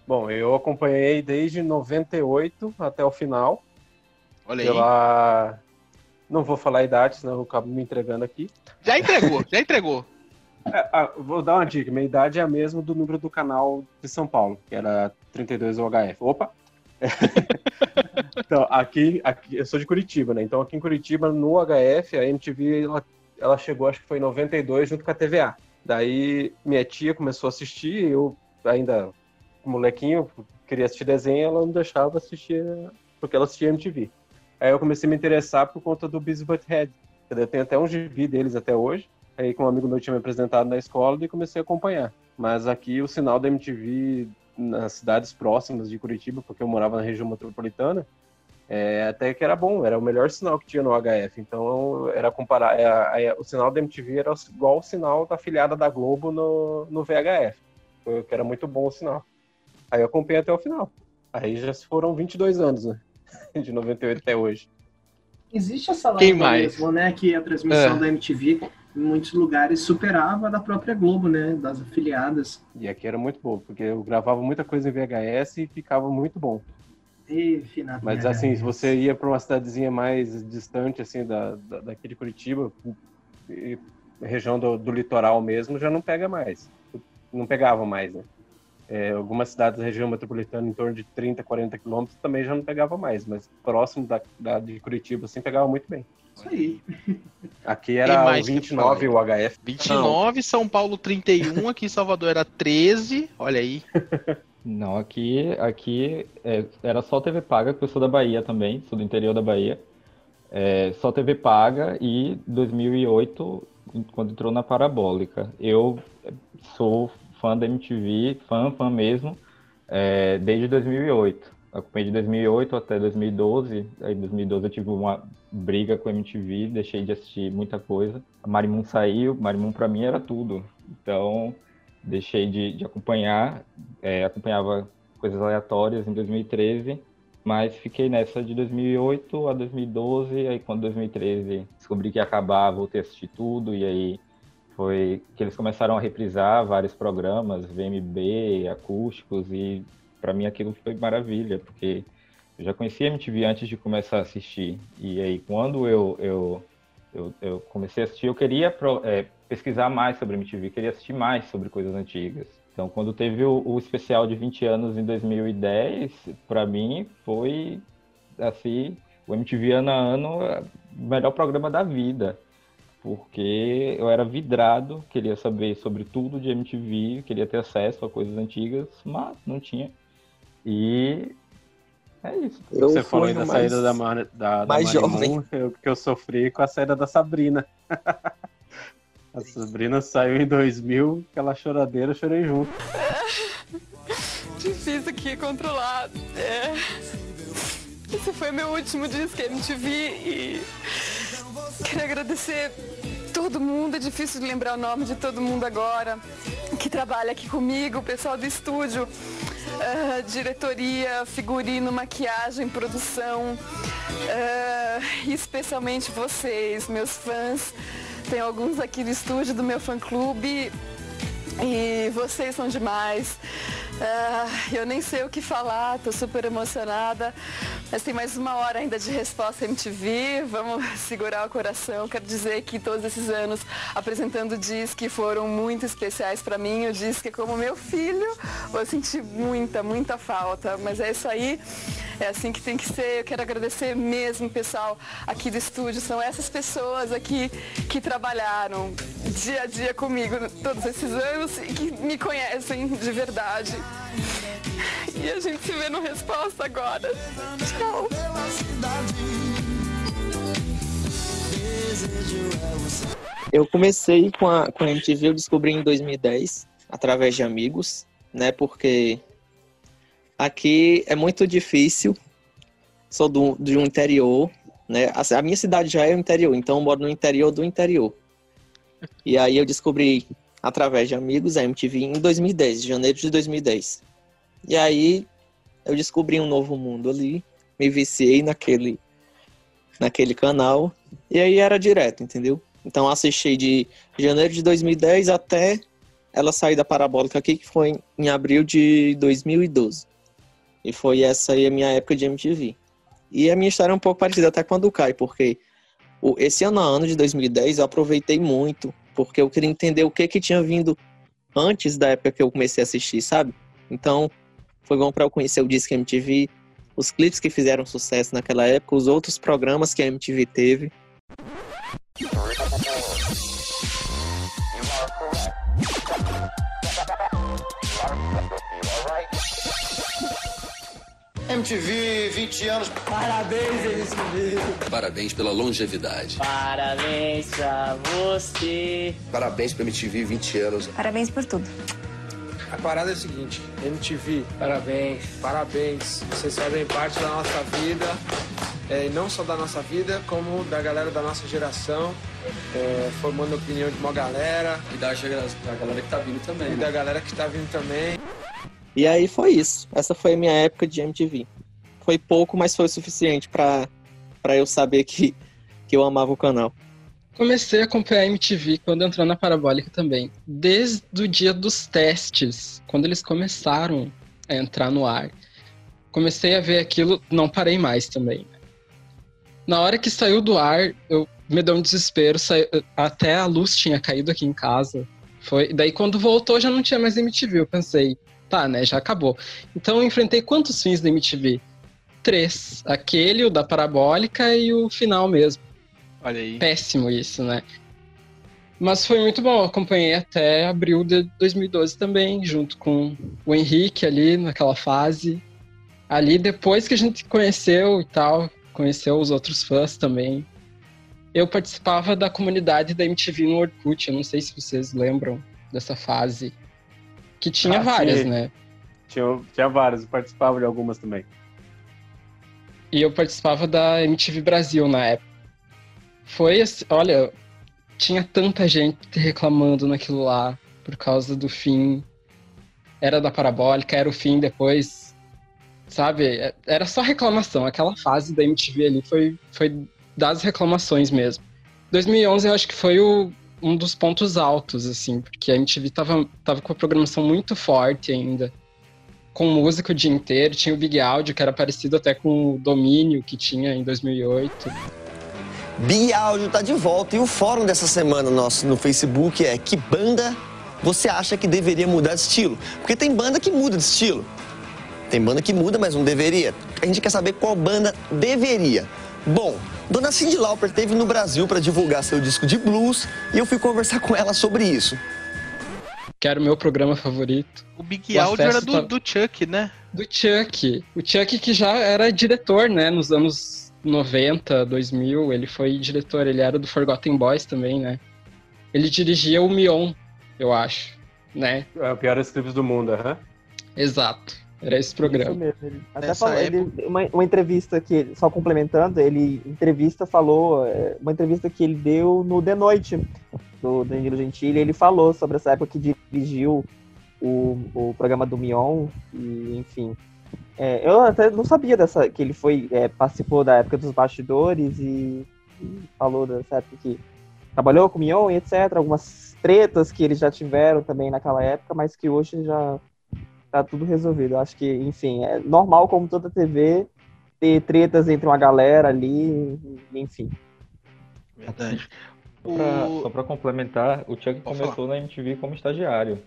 Bom, eu acompanhei desde 98 até o final. Olha aí. pela... Não vou falar a idade, senão eu acabo me entregando aqui. Já entregou, já entregou. É, ah, vou dar uma dica. Minha idade é a mesma do número do canal de São Paulo, que era 32 UHF. Opa! então, aqui, aqui, eu sou de Curitiba, né? Então, aqui em Curitiba, no HF, a MTV, ela, ela chegou, acho que foi em 92, junto com a TVA. Daí, minha tia começou a assistir, eu ainda, molequinho, queria assistir desenho, ela não deixava assistir, porque ela assistia MTV. Aí eu comecei a me interessar por conta do Beavis Butthead. Eu tenho até um gibi deles até hoje. Aí que um amigo meu tinha me apresentado na escola e comecei a acompanhar. Mas aqui o sinal da MTV nas cidades próximas de Curitiba, porque eu morava na região metropolitana, é, até que era bom, era o melhor sinal que tinha no HF. Então era comparar, é, é, o sinal da MTV era igual o sinal da afiliada da Globo no, no VHF, que era muito bom o sinal. Aí eu acompanhei até o final. Aí já foram 22 anos, né? De 98 até hoje. Existe essa mais? mesmo, né? Que a transmissão É. da MTV em muitos lugares superava a da própria Globo, né? Das afiliadas. E aqui era muito bom, porque eu gravava muita coisa em VHS e ficava muito bom. E, Mas assim, se você ia para uma cidadezinha mais distante, assim, da, da, daqui de Curitiba, e região do, do litoral mesmo, já não pega mais. Não pegava mais, né? É, algumas cidades da região metropolitana, em torno de 30, 40 quilômetros, também já não pegava mais, mas próximo da, da de Curitiba, assim, pegava muito bem. Isso aí. Aqui era o mais que 29 o HF. 29, São Paulo 31, aqui em Salvador era 13. Olha aí. Não, aqui, aqui é, era só TV paga, porque eu sou da Bahia também, sou do interior da Bahia. É, só TV paga e 2008, quando entrou na Parabólica. Eu sou fã da MTV, fã, fã mesmo, é, desde 2008. Acompanhei de 2008 até 2012. Aí em 2012 eu tive uma briga com a MTV, deixei de assistir muita coisa. A Marimun saiu, Marimun pra mim era tudo. Então deixei de, de acompanhar, é, acompanhava coisas aleatórias em 2013, mas fiquei nessa de 2008 a 2012, aí quando 2013 descobri que ia acabar, voltei a assistir tudo, e aí foi que eles começaram a reprisar vários programas, VMB, acústicos, e para mim aquilo foi maravilha, porque eu já conhecia MTV antes de começar a assistir, e aí quando eu, eu, eu, eu comecei a assistir, eu queria é, pesquisar mais sobre MTV, queria assistir mais sobre coisas antigas. Então, quando teve o, o especial de 20 anos em 2010, para mim foi assim, o MTV ano a ano, é o melhor programa da vida, porque eu era vidrado, queria saber sobre tudo de MTV, queria ter acesso a coisas antigas, mas não tinha. E é isso. Eu Você falou aí da saída da, Mar, da, da mais jovem. eu, que eu sofri com a saída da Sabrina. a Sabrina saiu em 2000, aquela choradeira, eu chorei junto. Difícil aqui controlar. É... Esse foi meu último disco MTV e queria agradecer todo mundo. É difícil de lembrar o nome de todo mundo agora que trabalha aqui comigo, o pessoal do estúdio, ah, diretoria, figurino, maquiagem, produção, e especialmente vocês, meus fãs. Tem alguns aqui do estúdio do meu fã clube e vocês são demais. Ah, eu nem sei o que falar, tô super emocionada. Mas tem mais uma hora ainda de resposta MTV. Vamos segurar o coração. Quero dizer que todos esses anos apresentando Disque foram muito especiais para mim. O Disque é como meu filho. Eu senti muita, muita falta. Mas é isso aí. É assim que tem que ser. Eu quero agradecer mesmo, pessoal, aqui do estúdio. São essas pessoas aqui que trabalharam dia a dia comigo todos esses anos e que me conhecem de verdade. E a gente se vê no Resposta agora. Tchau. Eu comecei com a, com a MTV, eu descobri em 2010, através de amigos, né? Porque aqui é muito difícil, sou do, de um interior, né? A, a minha cidade já é o interior, então eu moro no interior do interior. E aí eu descobri, através de amigos, a MTV em 2010, janeiro de 2010. E aí eu descobri um novo mundo ali, me viciei naquele, naquele canal, e aí era direto, entendeu? Então assisti de janeiro de 2010 até ela sair da parabólica aqui, que foi em abril de 2012. E foi essa aí a minha época de MTV. E a minha história é um pouco parecida até com a do Kai, porque esse ano ano de 2010 eu aproveitei muito, porque eu queria entender o que que tinha vindo antes da época que eu comecei a assistir, sabe? Então, foi bom para eu conhecer o Disque MTV, os clipes que fizeram sucesso naquela época, os outros programas que a MTV teve. MTV, 20 anos. Parabéns, MTV. Parabéns pela longevidade. Parabéns pra você. Parabéns pra MTV, 20 anos. Parabéns por tudo. A parada é a seguinte, MTV, parabéns, parabéns. Vocês fazem parte da nossa vida, é, e não só da nossa vida, como da galera da nossa geração, é, formando a opinião de uma galera. E da, da galera que tá vindo também. E né? da galera que tá vindo também. E aí foi isso. Essa foi a minha época de MTV. Foi pouco, mas foi o suficiente pra, pra eu saber que, que eu amava o canal. Comecei a acompanhar a MTV quando entrou na Parabólica também. Desde o dia dos testes, quando eles começaram a entrar no ar. Comecei a ver aquilo, não parei mais também. Na hora que saiu do ar, eu me deu um desespero. Saiu, até a luz tinha caído aqui em casa. Foi, daí quando voltou já não tinha mais MTV. Eu pensei, tá, né, já acabou. Então eu enfrentei quantos fins da MTV? Três. Aquele, o da Parabólica e o final mesmo. Olha aí. Péssimo isso, né? Mas foi muito bom, eu acompanhei até abril de 2012 também, junto com o Henrique ali naquela fase. Ali depois que a gente conheceu e tal, conheceu os outros fãs também. Eu participava da comunidade da MTV no Orkut, eu não sei se vocês lembram dessa fase. Que tinha Ah, várias, sim. né? Tinha, tinha várias, eu participava de algumas também. E eu participava da MTV Brasil na época. Foi olha, tinha tanta gente reclamando naquilo lá por causa do fim. Era da parabólica, era o fim depois. Sabe? Era só reclamação. Aquela fase da MTV ali foi, foi das reclamações mesmo. 2011 eu acho que foi o, um dos pontos altos, assim, porque a MTV tava, tava com a programação muito forte ainda. Com música o dia inteiro, tinha o Big Audio, que era parecido até com o Domínio que tinha em 2008. Big Áudio tá de volta e o fórum dessa semana nosso no Facebook é que banda você acha que deveria mudar de estilo? Porque tem banda que muda de estilo. Tem banda que muda, mas não deveria. A gente quer saber qual banda deveria. Bom, Dona Cyndi Lauper esteve no Brasil para divulgar seu disco de blues e eu fui conversar com ela sobre isso. Que era o meu programa favorito. O Big Audio era do, do Chuck, né? Do Chuck. O Chuck que já era diretor, né? Nos anos 90, 2000, ele foi diretor. Ele era do Forgotten Boys também, né? Ele dirigia o Mion, eu acho, né? É o pior clipes do mundo, aham. Exato. Era esse programa. Isso mesmo. Ele até Nessa falou, ele, uma, uma entrevista que, só complementando, ele entrevista falou, é, uma entrevista que ele deu no The Noite, do Danilo Gentili, ele falou sobre essa época que dirigiu o, o programa do Mion, e enfim. É, eu até não sabia dessa, que ele foi, é, participou da época dos bastidores e, e falou dessa época que trabalhou com o Mion e etc, algumas tretas que eles já tiveram também naquela época, mas que hoje já tá tudo resolvido. Eu acho que, enfim, é normal como toda TV ter tretas entre uma galera ali, enfim. Verdade. Só pra, só pra complementar, o Chuck começou na MTV como estagiário.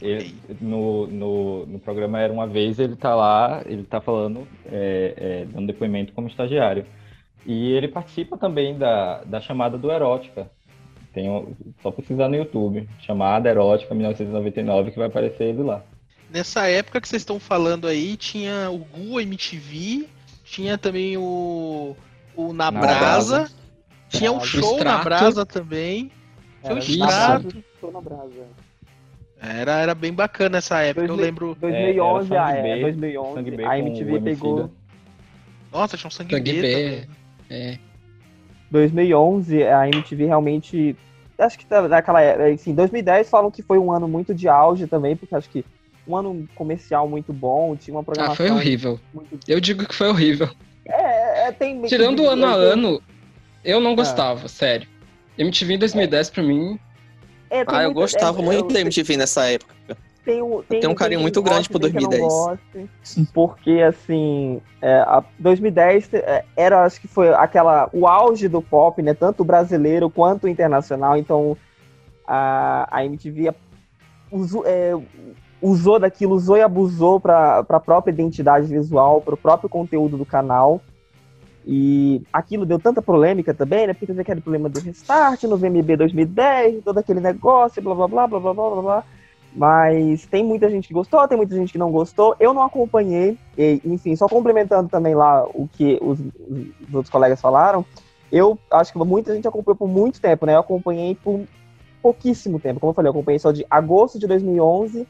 Ele, no, no, no programa Era Uma Vez, ele tá lá, ele tá falando, é, é, dando depoimento como estagiário. E ele participa também da, da chamada do Erótica. Tem, um- só pesquisar no YouTube, chamada Erótica 1999, que vai aparecer ele lá. Nessa época que vocês estão falando aí, tinha o Gu MTV, tinha também o, o Na, Na Brasa, Brasa. tinha um Ah, o show na Extrato. Brasa também. Tinha o Era Extrato. Tô na brasa. Era, era bem bacana essa época, eu 2000 lembro. 2011, É, Sangue é, B, 2011, Sangue B a MTV pegou... Emicida. Nossa, tinha um sangue, Sangue B. B. É. 2011, a MTV realmente. Acho que tá naquela época. Assim, 2010 falam que foi um ano muito de auge também, porque acho que um ano comercial muito bom, tinha uma Ah, programação. foi horrível. Eu digo que foi horrível. É, é, tem. Tirando o ano a ano, eu Ah. não gostava, sério. MTV em 2010 pra mim. É, tem Ah, eu gostava é, muito eu- da MTV nessa época. Tem um, tem, tenho um carinho tem muito grande por tem não 2010. goste, porque, assim, é, a 2010 é, era, acho que foi aquela, o auge do pop, né? Tanto brasileiro quanto internacional. Então, a, a MTV usou, é, usou daquilo, usou e abusou para a própria identidade visual, para o próprio conteúdo do canal. E aquilo deu tanta polêmica também, né? Porque teve aquele problema do restart no VMB 2010, todo aquele negócio, blá blá blá blá blá blá blá. Mas tem muita gente que gostou, tem muita gente que não gostou. Eu não acompanhei, e, enfim, só complementando também lá o que os, os outros colegas falaram, eu acho que muita gente acompanhou por muito tempo, né? Eu acompanhei por pouquíssimo tempo. Como eu falei, eu acompanhei só de agosto de 2011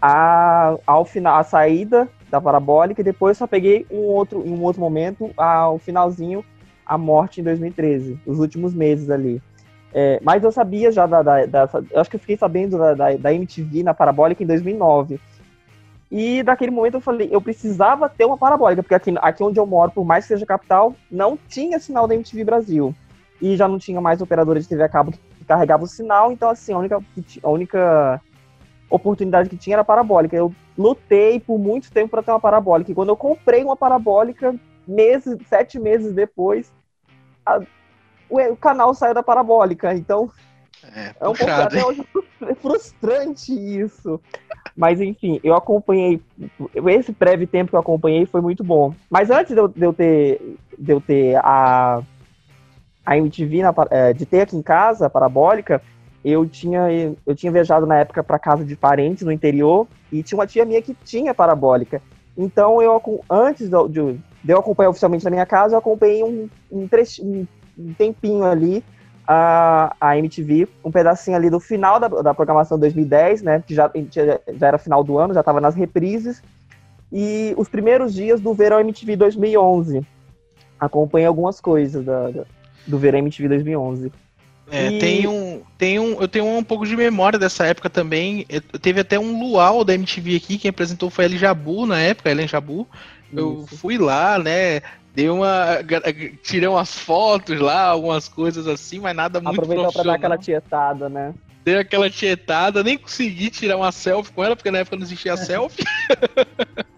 a, ao final, a saída da parabólica e depois só peguei um outro, em um outro momento, ao finalzinho, a morte em 2013, os últimos meses ali. É, mas eu sabia já da, da, da, acho que eu fiquei sabendo da, da, da MTV na parabólica em 2009. E daquele momento eu falei, eu precisava ter uma parabólica, porque aqui, aqui onde eu moro, por mais que seja capital, não tinha sinal da MTV Brasil. E já não tinha mais operadora de TV a cabo que carregava o sinal, então assim, a única, a única oportunidade que tinha era parabólica. Eu lutei por muito tempo para ter uma parabólica. E quando eu comprei uma parabólica, meses, sete meses depois, a, o, o, canal saiu da parabólica. Então, é, é um pouco até hoje frustrante isso. Mas enfim, eu acompanhei. Esse breve tempo que eu acompanhei foi muito bom. Mas antes de eu, de eu ter, de eu ter a, a MTV, na, é, de ter aqui em casa a parabólica, eu tinha, eu tinha viajado na época para casa de parentes no interior e tinha uma tia minha que tinha parabólica. Então, eu antes de, de, eu acompanhar oficialmente na minha casa, eu acompanhei um, um, um, tempinho ali a, a MTV, um pedacinho ali do final da, da programação de 2010, né? Que já, já era final do ano, já estava nas reprises. E os primeiros dias do Verão MTV 2011. Acompanhei algumas coisas da, da do Verão MTV 2011. É, e... tem um, tem um, eu tenho um pouco de memória dessa época também. Eu, teve até um luau da MTV aqui, quem apresentou foi a Jabu na época, Ellen Jabu. Eu Isso. fui lá, né? Dei uma. Tirei umas fotos lá, algumas coisas assim, mas nada muito Aproveitou pra dar aquela tietada, né? Dei aquela tietada, nem consegui tirar uma selfie com ela, porque na época não existia selfie.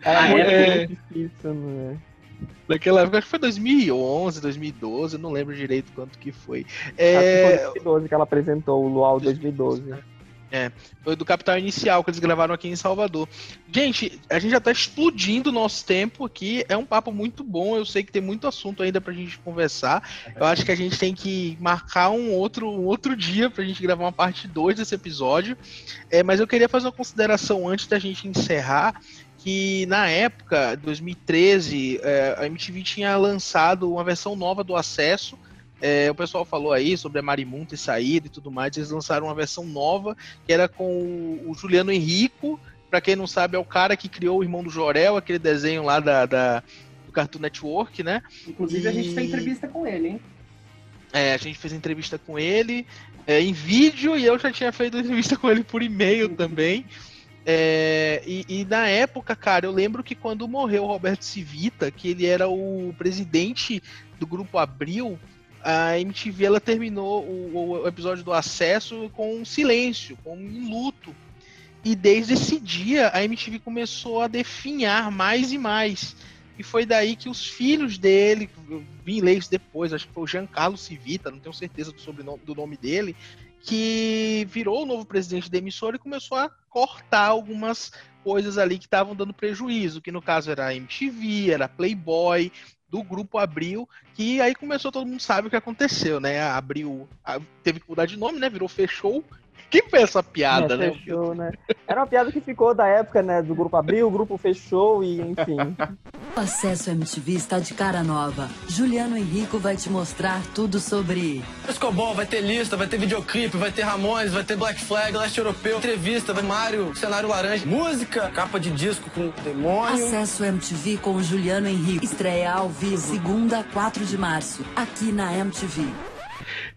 Era muito é... difícil, né? Naquela época, acho que foi 2011, 2012, eu não lembro direito quanto que foi. É... Foi 2012 que ela apresentou o Luau 2012. É, foi do Capital Inicial que eles gravaram aqui em Salvador. Gente, a gente já tá explodindo o nosso tempo aqui. É um papo muito bom. Eu sei que tem muito assunto ainda pra gente conversar. Eu acho que a gente tem que marcar um outro, um outro dia pra gente gravar uma parte 2 desse episódio. É, mas eu queria fazer uma consideração antes da gente encerrar que na época, 2013, é, a MTV tinha lançado uma versão nova do Acesso. É, o pessoal falou aí sobre a Marimun ter saído e tudo mais. Eles lançaram uma versão nova que era com o Juliano Henrico. Para quem não sabe, é o cara que criou o Irmão do Jorel, aquele desenho lá da, da do Cartoon Network, né? Inclusive, e... a gente tem entrevista com ele, hein? É, a gente fez entrevista com ele é, em vídeo e eu já tinha feito entrevista com ele por e-mail também. É, e, e, na época, cara, eu lembro que quando morreu o Roberto Civita, que ele era o presidente do grupo Abril, a MTV ela terminou o, o episódio do acesso com um silêncio, com um luto. E desde esse dia a MTV começou a definhar mais e mais. E foi daí que os filhos dele, eu vim ler isso depois, acho que foi o Giancarlo Civita, não tenho certeza do sobrenome do nome dele, que virou o novo presidente da emissora e começou a cortar algumas coisas ali que estavam dando prejuízo, que no caso era a MTV, era a Playboy, do grupo Abril, que aí começou, todo mundo sabe o que aconteceu, né? Abril teve que mudar de nome, né? Virou Fechou, quem fez essa piada, é, né? Fechou, né? Era uma piada que ficou da época, né? Do grupo abriu, o grupo fechou e enfim. O acesso MTV está de cara nova. Juliano Henrico vai te mostrar tudo sobre. Escobol, vai ter lista, vai ter videoclipe, vai ter Ramones, vai ter Black Flag, Leste Europeu, entrevista, vai Mário, cenário laranja, música, capa de disco com demônio. Acesso MTV com o Juliano Henrique. Estreia ao vivo, segunda, 4 de março, aqui na MTV.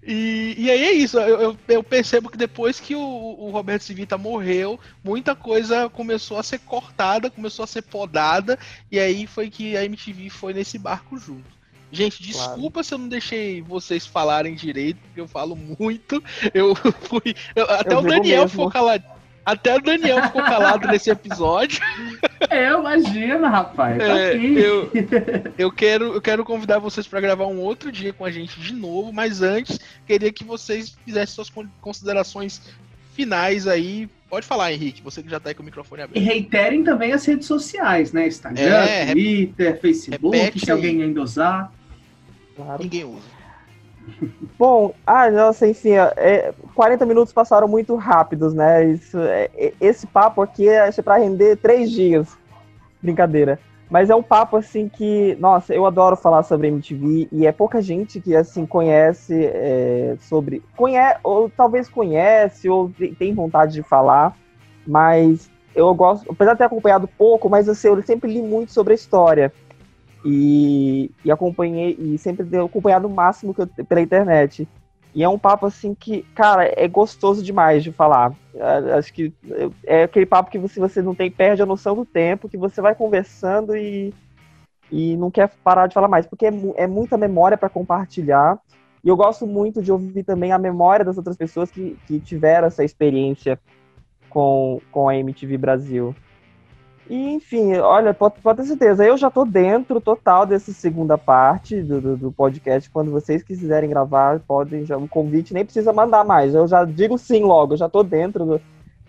E, e aí é isso, eu, eu, percebo que depois que o, o Roberto Civita morreu, muita coisa começou a ser cortada, começou a ser podada, e aí foi que a MTV foi nesse barco junto. Gente, desculpa claro. se eu não deixei vocês falarem direito, porque eu falo muito. Eu fui. Eu, até eu o Daniel mesmo. ficou calado. Até o Daniel ficou calado nesse episódio. É, imagina, rapaz. Tá é, eu, eu, quero, eu quero convidar vocês para gravar um outro dia com a gente de novo, mas antes, queria que vocês fizessem suas considerações finais aí. Pode falar, Henrique, você que já tá aí com o microfone aberto. E reiterem também as redes sociais, né? Instagram, é, Twitter, Facebook, se alguém ainda usar. Claro. Ninguém usa. Bom, ah, nossa, enfim, é, 40 minutos passaram muito rápidos, né? Isso, é, esse papo aqui é para render três dias. Brincadeira. Mas é um papo assim que, nossa, eu adoro falar sobre MTV e é pouca gente que assim conhece é, sobre, conhece ou talvez conhece ou tem vontade de falar, mas eu gosto, apesar de ter acompanhado pouco, mas assim, eu sempre li muito sobre a história e, e acompanhei e sempre tenho acompanhado o máximo que eu, pela internet. E é um papo assim que, cara, é gostoso demais de falar. É, acho que é aquele papo que você, você não tem, perde a noção do tempo, que você vai conversando e, e não quer parar de falar mais, porque é, é muita memória para compartilhar. E eu gosto muito de ouvir também a memória das outras pessoas que, que tiveram essa experiência com, com a MTV Brasil. E, enfim, olha, pode, pode, ter certeza, eu já tô dentro total dessa segunda parte do, do, do, podcast. Quando vocês quiserem gravar, podem já. O convite nem precisa mandar mais. Eu já digo sim logo, eu já tô dentro do,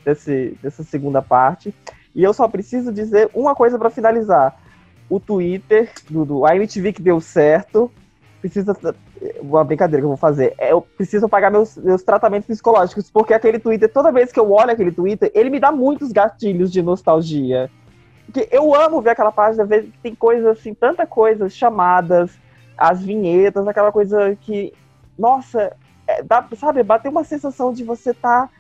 desse, dessa segunda parte. E eu só preciso dizer uma coisa para finalizar. O Twitter do, do IMTV que deu certo. Precisa. Uma brincadeira que eu vou fazer. É, eu preciso pagar meus, meus tratamentos psicológicos, porque aquele Twitter, toda vez que eu olho aquele Twitter, ele me dá muitos gatilhos de nostalgia. Porque eu amo ver aquela página, ver que tem coisas assim, tanta coisa, chamadas, as vinhetas, aquela coisa que, nossa, é, dá, sabe, bater uma sensação de você tá.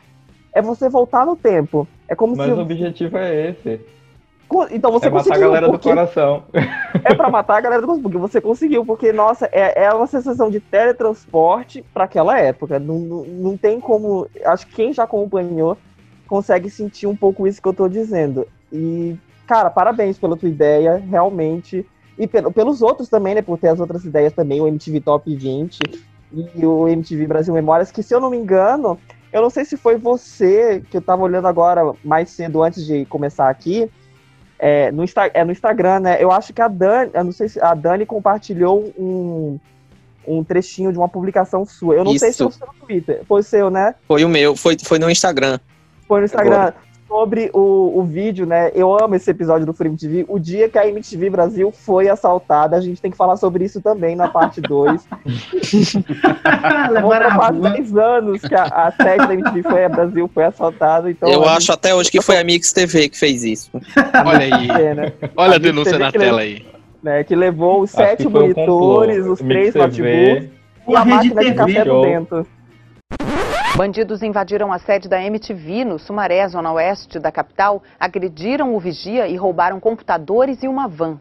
É você voltar no tempo. É como Mas se. Mas o objetivo é esse. Então você é conseguiu. matar a galera porque... do coração. É para matar a galera do coração, porque você conseguiu, porque, nossa, é, é uma sensação de teletransporte para aquela época. Não, não, não tem como. Acho que quem já acompanhou consegue sentir um pouco isso que eu tô dizendo. E cara, parabéns pela tua ideia, realmente. E pelo, pelos outros também, né? Por ter as outras ideias também, o MTV Top 20 e o MTV Brasil Memórias, que se eu não me engano, eu não sei se foi você que eu tava olhando agora mais cedo antes de começar aqui. É, no, Insta, é no Instagram, né? Eu acho que a Dani, eu não sei se a Dani compartilhou um, um trechinho de uma publicação sua. Eu não Isso. sei se foi no Twitter. Foi o seu, né? Foi o meu, foi, foi no Instagram. Foi no Instagram. Agora sobre o, o vídeo, né? Eu amo esse episódio do Free MTV. O dia que a MTV Brasil foi assaltada, a gente tem que falar sobre isso também na parte 2. Faz 10 anos que a, a sede da MTV foi a Brasil foi assaltada. Então Eu acho até hoje que foi a Mix TV que fez isso. Olha aí. TV, né? Olha a, a denúncia na tela aí. Né, que levou os sete monitores, os três notebooks e a máquina de café do dentro. Bandidos invadiram a sede da MTV no Sumaré, zona oeste da capital, agrediram o vigia e roubaram computadores e uma van.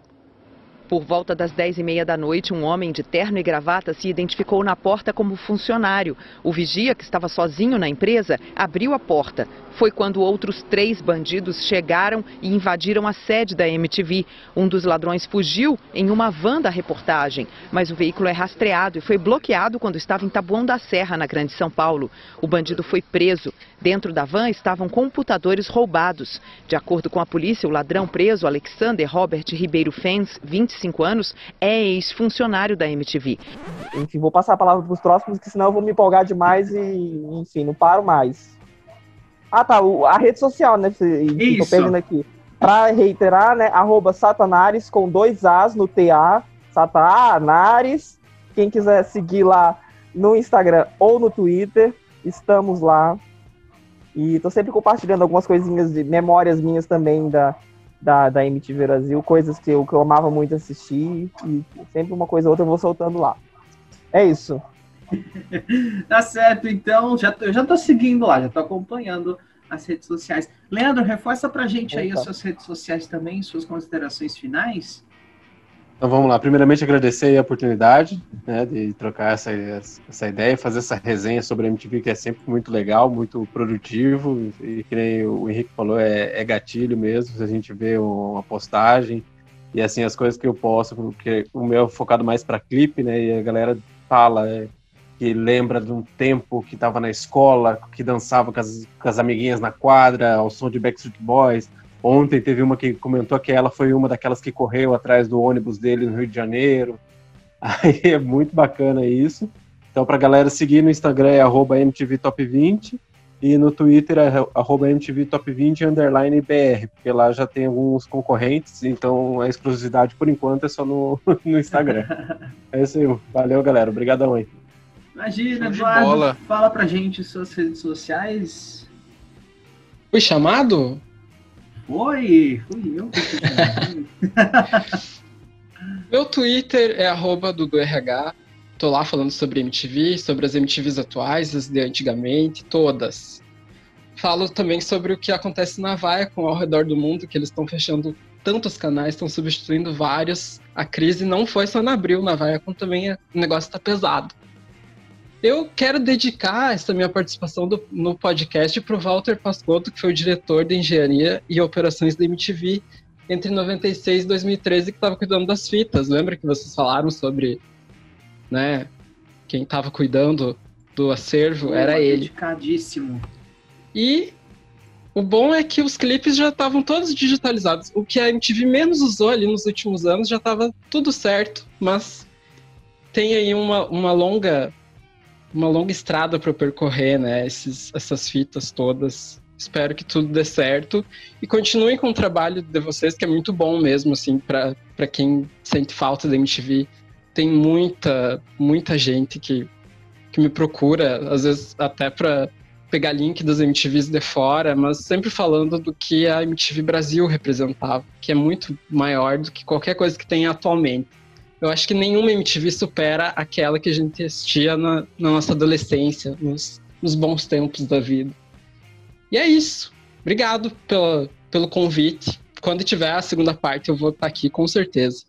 Por volta das 10 e meia da noite, um homem de terno e gravata se identificou na porta como funcionário. O vigia, que estava sozinho na empresa, abriu a porta. Foi quando outros três bandidos chegaram e invadiram a sede da MTV. Um dos ladrões fugiu em uma van da reportagem, mas o veículo é rastreado e foi bloqueado quando estava em Taboão da Serra, na Grande São Paulo. O bandido foi preso. Dentro da van estavam computadores roubados. De acordo com a polícia, o ladrão preso, Alexander Robert Ribeiro Fens, 25 anos, é ex-funcionário da MTV. Enfim, vou passar a palavra para os próximos, que senão eu vou me empolgar demais e, enfim, não paro mais. Ah, tá. A rede social, né? Estou perdendo aqui. Para reiterar, né? Arroba Satanares com dois As no TA. Satanares. Quem quiser seguir lá no Instagram ou no Twitter, estamos lá. E tô sempre compartilhando algumas coisinhas de memórias minhas também da, da, da MTV Brasil, coisas que eu, que eu amava muito assistir. E sempre uma coisa ou outra eu vou soltando lá. É isso. Tá certo, então já tô, eu já tô seguindo lá, já tô acompanhando as redes sociais. Leandro, reforça pra gente aí as suas redes sociais também, suas considerações finais. Então vamos lá. Primeiramente agradecer a oportunidade né, de trocar essa, essa ideia, fazer essa resenha sobre a MTV, que é sempre muito legal, muito produtivo. E que nem o Henrique falou, é, é gatilho mesmo. Se a gente vê uma postagem e assim as coisas que eu posto, porque o meu é focado mais para clipe, né? E a galera fala é, que lembra de um tempo que estava na escola, que dançava com as, com as amiguinhas na quadra, ao som de Backstreet Boys Ontem teve uma que comentou que ela foi uma daquelas que correu atrás do ônibus dele no Rio de Janeiro. Aí é muito bacana isso. Então, para a galera seguir no Instagram é MTVTop20 e no Twitter é MTVTop20 underline BR, porque lá já tem alguns concorrentes, então a exclusividade por enquanto é só no, no Instagram. é isso aí. Valeu, galera. Obrigadão aí. Imagina, Eduardo, bola. fala pra gente suas redes sociais. Fui chamado? Foi, fui eu que Meu Twitter é arroba DuduRH. Tô lá falando sobre MTV, sobre as MTVs atuais, as de antigamente, todas. Falo também sobre o que acontece na com ao redor do mundo, que eles estão fechando tantos canais, estão substituindo vários. A crise não foi só na Abril, na Viacom também o negócio tá pesado. Eu quero dedicar essa minha participação do, no podcast para o Walter Pascotto, que foi o diretor de engenharia e operações da MTV entre 96 e 2013, que estava cuidando das fitas. Lembra que vocês falaram sobre, né, quem estava cuidando do acervo? Oh, era ele. Dedicadíssimo. E o bom é que os clipes já estavam todos digitalizados. O que a MTV menos usou ali nos últimos anos já estava tudo certo, mas tem aí uma, uma longa uma longa estrada para percorrer, né? Esses, essas fitas todas. Espero que tudo dê certo e continuem com o trabalho de vocês, que é muito bom mesmo, assim, para quem sente falta da MTV. Tem muita, muita gente que, que me procura, às vezes até para pegar link das MTVs de fora, mas sempre falando do que a MTV Brasil representava, que é muito maior do que qualquer coisa que tem atualmente. Eu acho que nenhuma MTV supera aquela que a gente assistia na, na nossa adolescência, nos, nos, bons tempos da vida. E é isso. Obrigado pela, pelo convite. Quando tiver a segunda parte, eu vou estar aqui com certeza.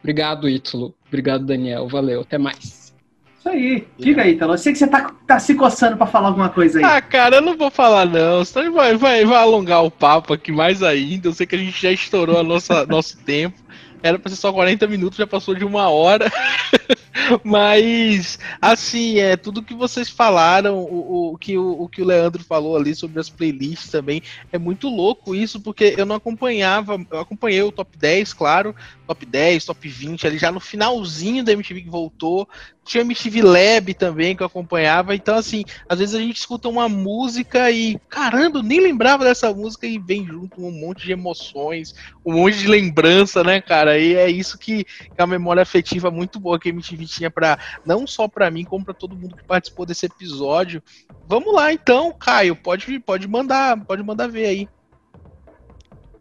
Obrigado, Ítalo. Obrigado, Daniel. Valeu. Até mais. Isso aí. Diga aí, Ítalo. Eu sei que você tá, tá se coçando para falar alguma coisa aí. Ah, cara, eu não vou falar não. Senão vai, vai, vai alongar o papo aqui mais ainda. Eu sei que a gente já estourou a nossa, nosso tempo. Era pra ser só 40 minutos, já passou de uma hora. Mas, assim, é tudo que vocês falaram, o, o, que, o, o que o Leandro falou ali sobre as playlists também, é muito louco isso, porque eu não acompanhava, eu acompanhei o top 10, claro, top 10, top 20, ali já no finalzinho da MTV que voltou, tinha MTV Lab também que eu acompanhava. Então, assim, às vezes a gente escuta uma música e, caramba, eu nem lembrava dessa música e vem junto um monte de emoções, um monte de lembrança, né, cara? E é isso que, é a memória afetiva muito boa que MTV tinha para não só para mim, como para todo mundo que participou desse episódio. Vamos lá, então, Caio, pode, pode mandar, pode mandar ver aí.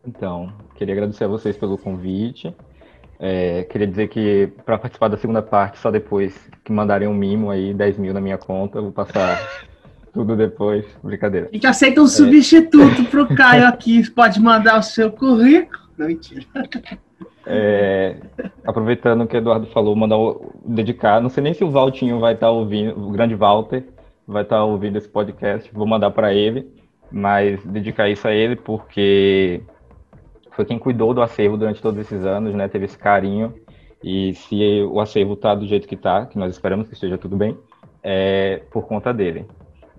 Então, queria agradecer a vocês pelo convite. É, queria dizer que para participar da segunda parte, só depois que mandarem um mimo aí, 10 mil na minha conta, eu vou passar tudo depois. Brincadeira. A gente aceita um é. substituto pro Caio aqui, pode mandar o seu currículo. Não, mentira. É, aproveitando que o Eduardo falou, mandar dedicar. Não sei nem se o Valtinho vai estar tá ouvindo, o grande Walter vai estar tá ouvindo esse podcast. Vou mandar para ele, mas dedicar isso a ele porque foi quem cuidou do acervo durante todos esses anos, né? Teve esse carinho. E se o acervo está do jeito que está, que nós esperamos que esteja tudo bem, é por conta dele.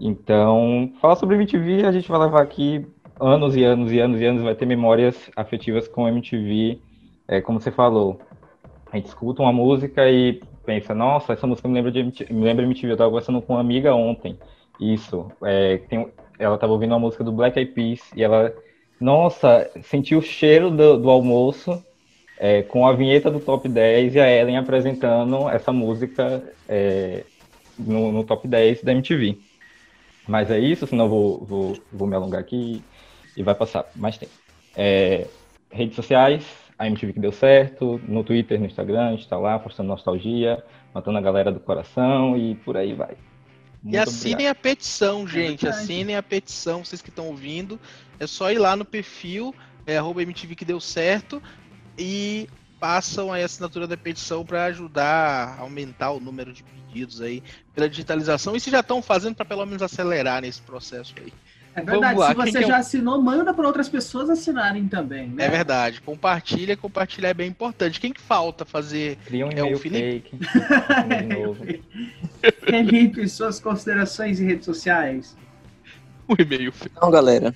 Então, falar sobre MTV, a gente vai levar aqui anos e anos e anos e anos, vai ter memórias afetivas com MTV, é, como você falou. A gente escuta uma música e pensa, nossa, essa música me lembra de MTV, me lembra MTV. Eu estava conversando com uma amiga ontem. Isso. É, tem, ela estava ouvindo uma música do Black Eyed Peas e ela nossa, senti o cheiro do, do almoço é, com a vinheta do Top 10 e a Ellen apresentando essa música é, no, no, Top 10 da MTV. Mas é isso, senão vou, vou, vou me alongar aqui e vai passar mais tempo. É, redes sociais, a MTV que deu certo, no Twitter, no Instagram, a gente está lá postando nostalgia, matando a galera do coração e por aí vai. Muito e assinem obrigado. a petição, gente. É assinem a petição, vocês que estão ouvindo. É só ir lá no perfil, é, arroba MTV que deu certo, e passam a assinatura da petição para ajudar a aumentar o número de pedidos aí pela digitalização. E se já estão fazendo para pelo menos acelerar nesse processo aí. É verdade, se você já assinou, manda para outras pessoas assinarem também. Né? É verdade, compartilha, compartilhar é bem importante. Quem que falta fazer? Cria um é o Felipe? Felipe, suas considerações em redes sociais. O e-mail. Então, galera,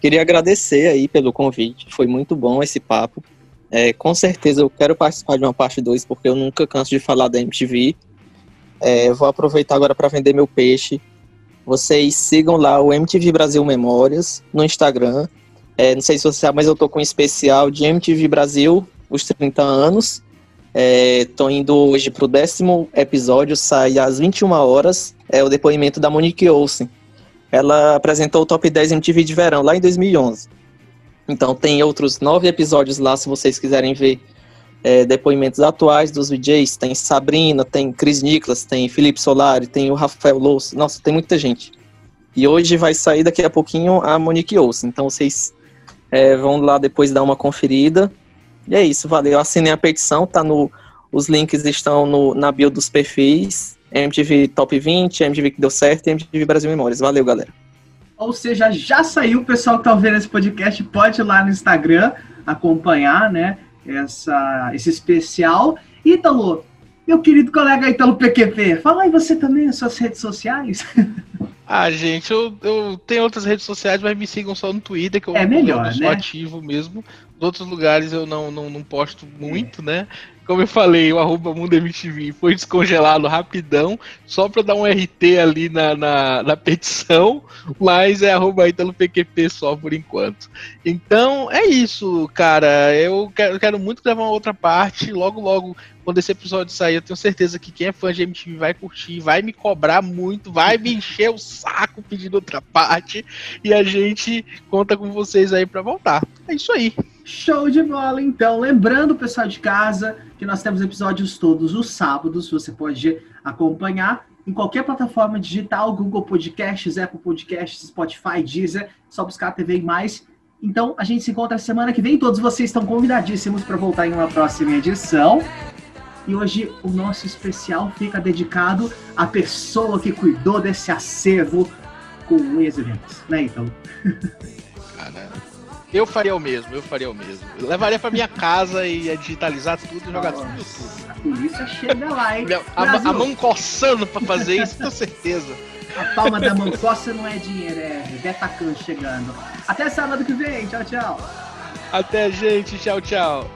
queria agradecer aí pelo convite, foi muito bom esse papo. É, com certeza eu quero participar de uma parte 2, porque eu nunca canso de falar da MTV. É, vou aproveitar agora para vender meu peixe vocês sigam lá o MTV Brasil Memórias no Instagram. É, não sei se você sabe, mas eu tô com um especial de MTV Brasil, os 30 anos. É, tô indo hoje pro décimo episódio, sai às 21 horas. É o depoimento da Monique Olsen. Ela apresentou o Top 10 MTV de verão lá em 2011. Então tem outros nove episódios lá, se vocês quiserem ver é, depoimentos atuais dos VJs. Tem Sabrina, tem Chris Nicholas, tem Felipe Solari, tem o Rafael Louço. Nossa, tem muita gente. E hoje vai sair daqui a pouquinho a Monique Olsen. Então vocês é, vão lá depois dar uma conferida. E é isso, valeu. Assinem a petição, tá no. Os links estão no, na bio dos perfis. MTV Top 20, MTV que deu certo e MTV Brasil Memórias. Valeu, galera. Ou seja, já saiu, o pessoal que tá ouvindo esse podcast pode ir lá no Instagram acompanhar, né, essa, esse especial. Ítalo, meu querido colega Ítalo PQP, fala aí você também as suas redes sociais. Ah, gente, eu, eu tenho outras redes sociais, mas me sigam só no Twitter, que eu, é melhor, eu sou né? ativo mesmo. Nos outros lugares eu não, não, não posto muito, é. né? Como eu falei, o arroba Mundo MTV foi descongelado rapidão, só para dar um RT ali na, na, na, petição, mas é arroba Italo PQP só por enquanto. Então é isso, cara. Eu quero, quero muito gravar uma outra parte. Logo, logo, quando esse episódio sair, eu tenho certeza que quem é fã de MTV vai curtir, vai me cobrar muito, vai me encher o saco pedindo outra parte. E a gente conta com vocês aí para voltar. É isso aí. Show de bola, então. Lembrando, pessoal de casa, que nós temos episódios todos os sábados. Você pode acompanhar em qualquer plataforma digital, Google Podcasts, Apple Podcasts, Spotify, Deezer, só buscar a TV e mais. Então, a gente se encontra semana que vem. Todos vocês estão convidadíssimos para voltar em uma próxima edição. E hoje o nosso especial fica dedicado à pessoa que cuidou desse acervo com unhas e dentes, né, então? Eu faria o mesmo, eu faria o mesmo. Eu levaria pra minha casa e ia digitalizar tudo e jogar tudo no YouTube. A polícia chega lá, hein? A, a, mão coçando pra fazer isso, com certeza. A palma da mão coça não é dinheiro, é Betacan chegando. Até sábado que vem, tchau, tchau. Até, gente, tchau, tchau.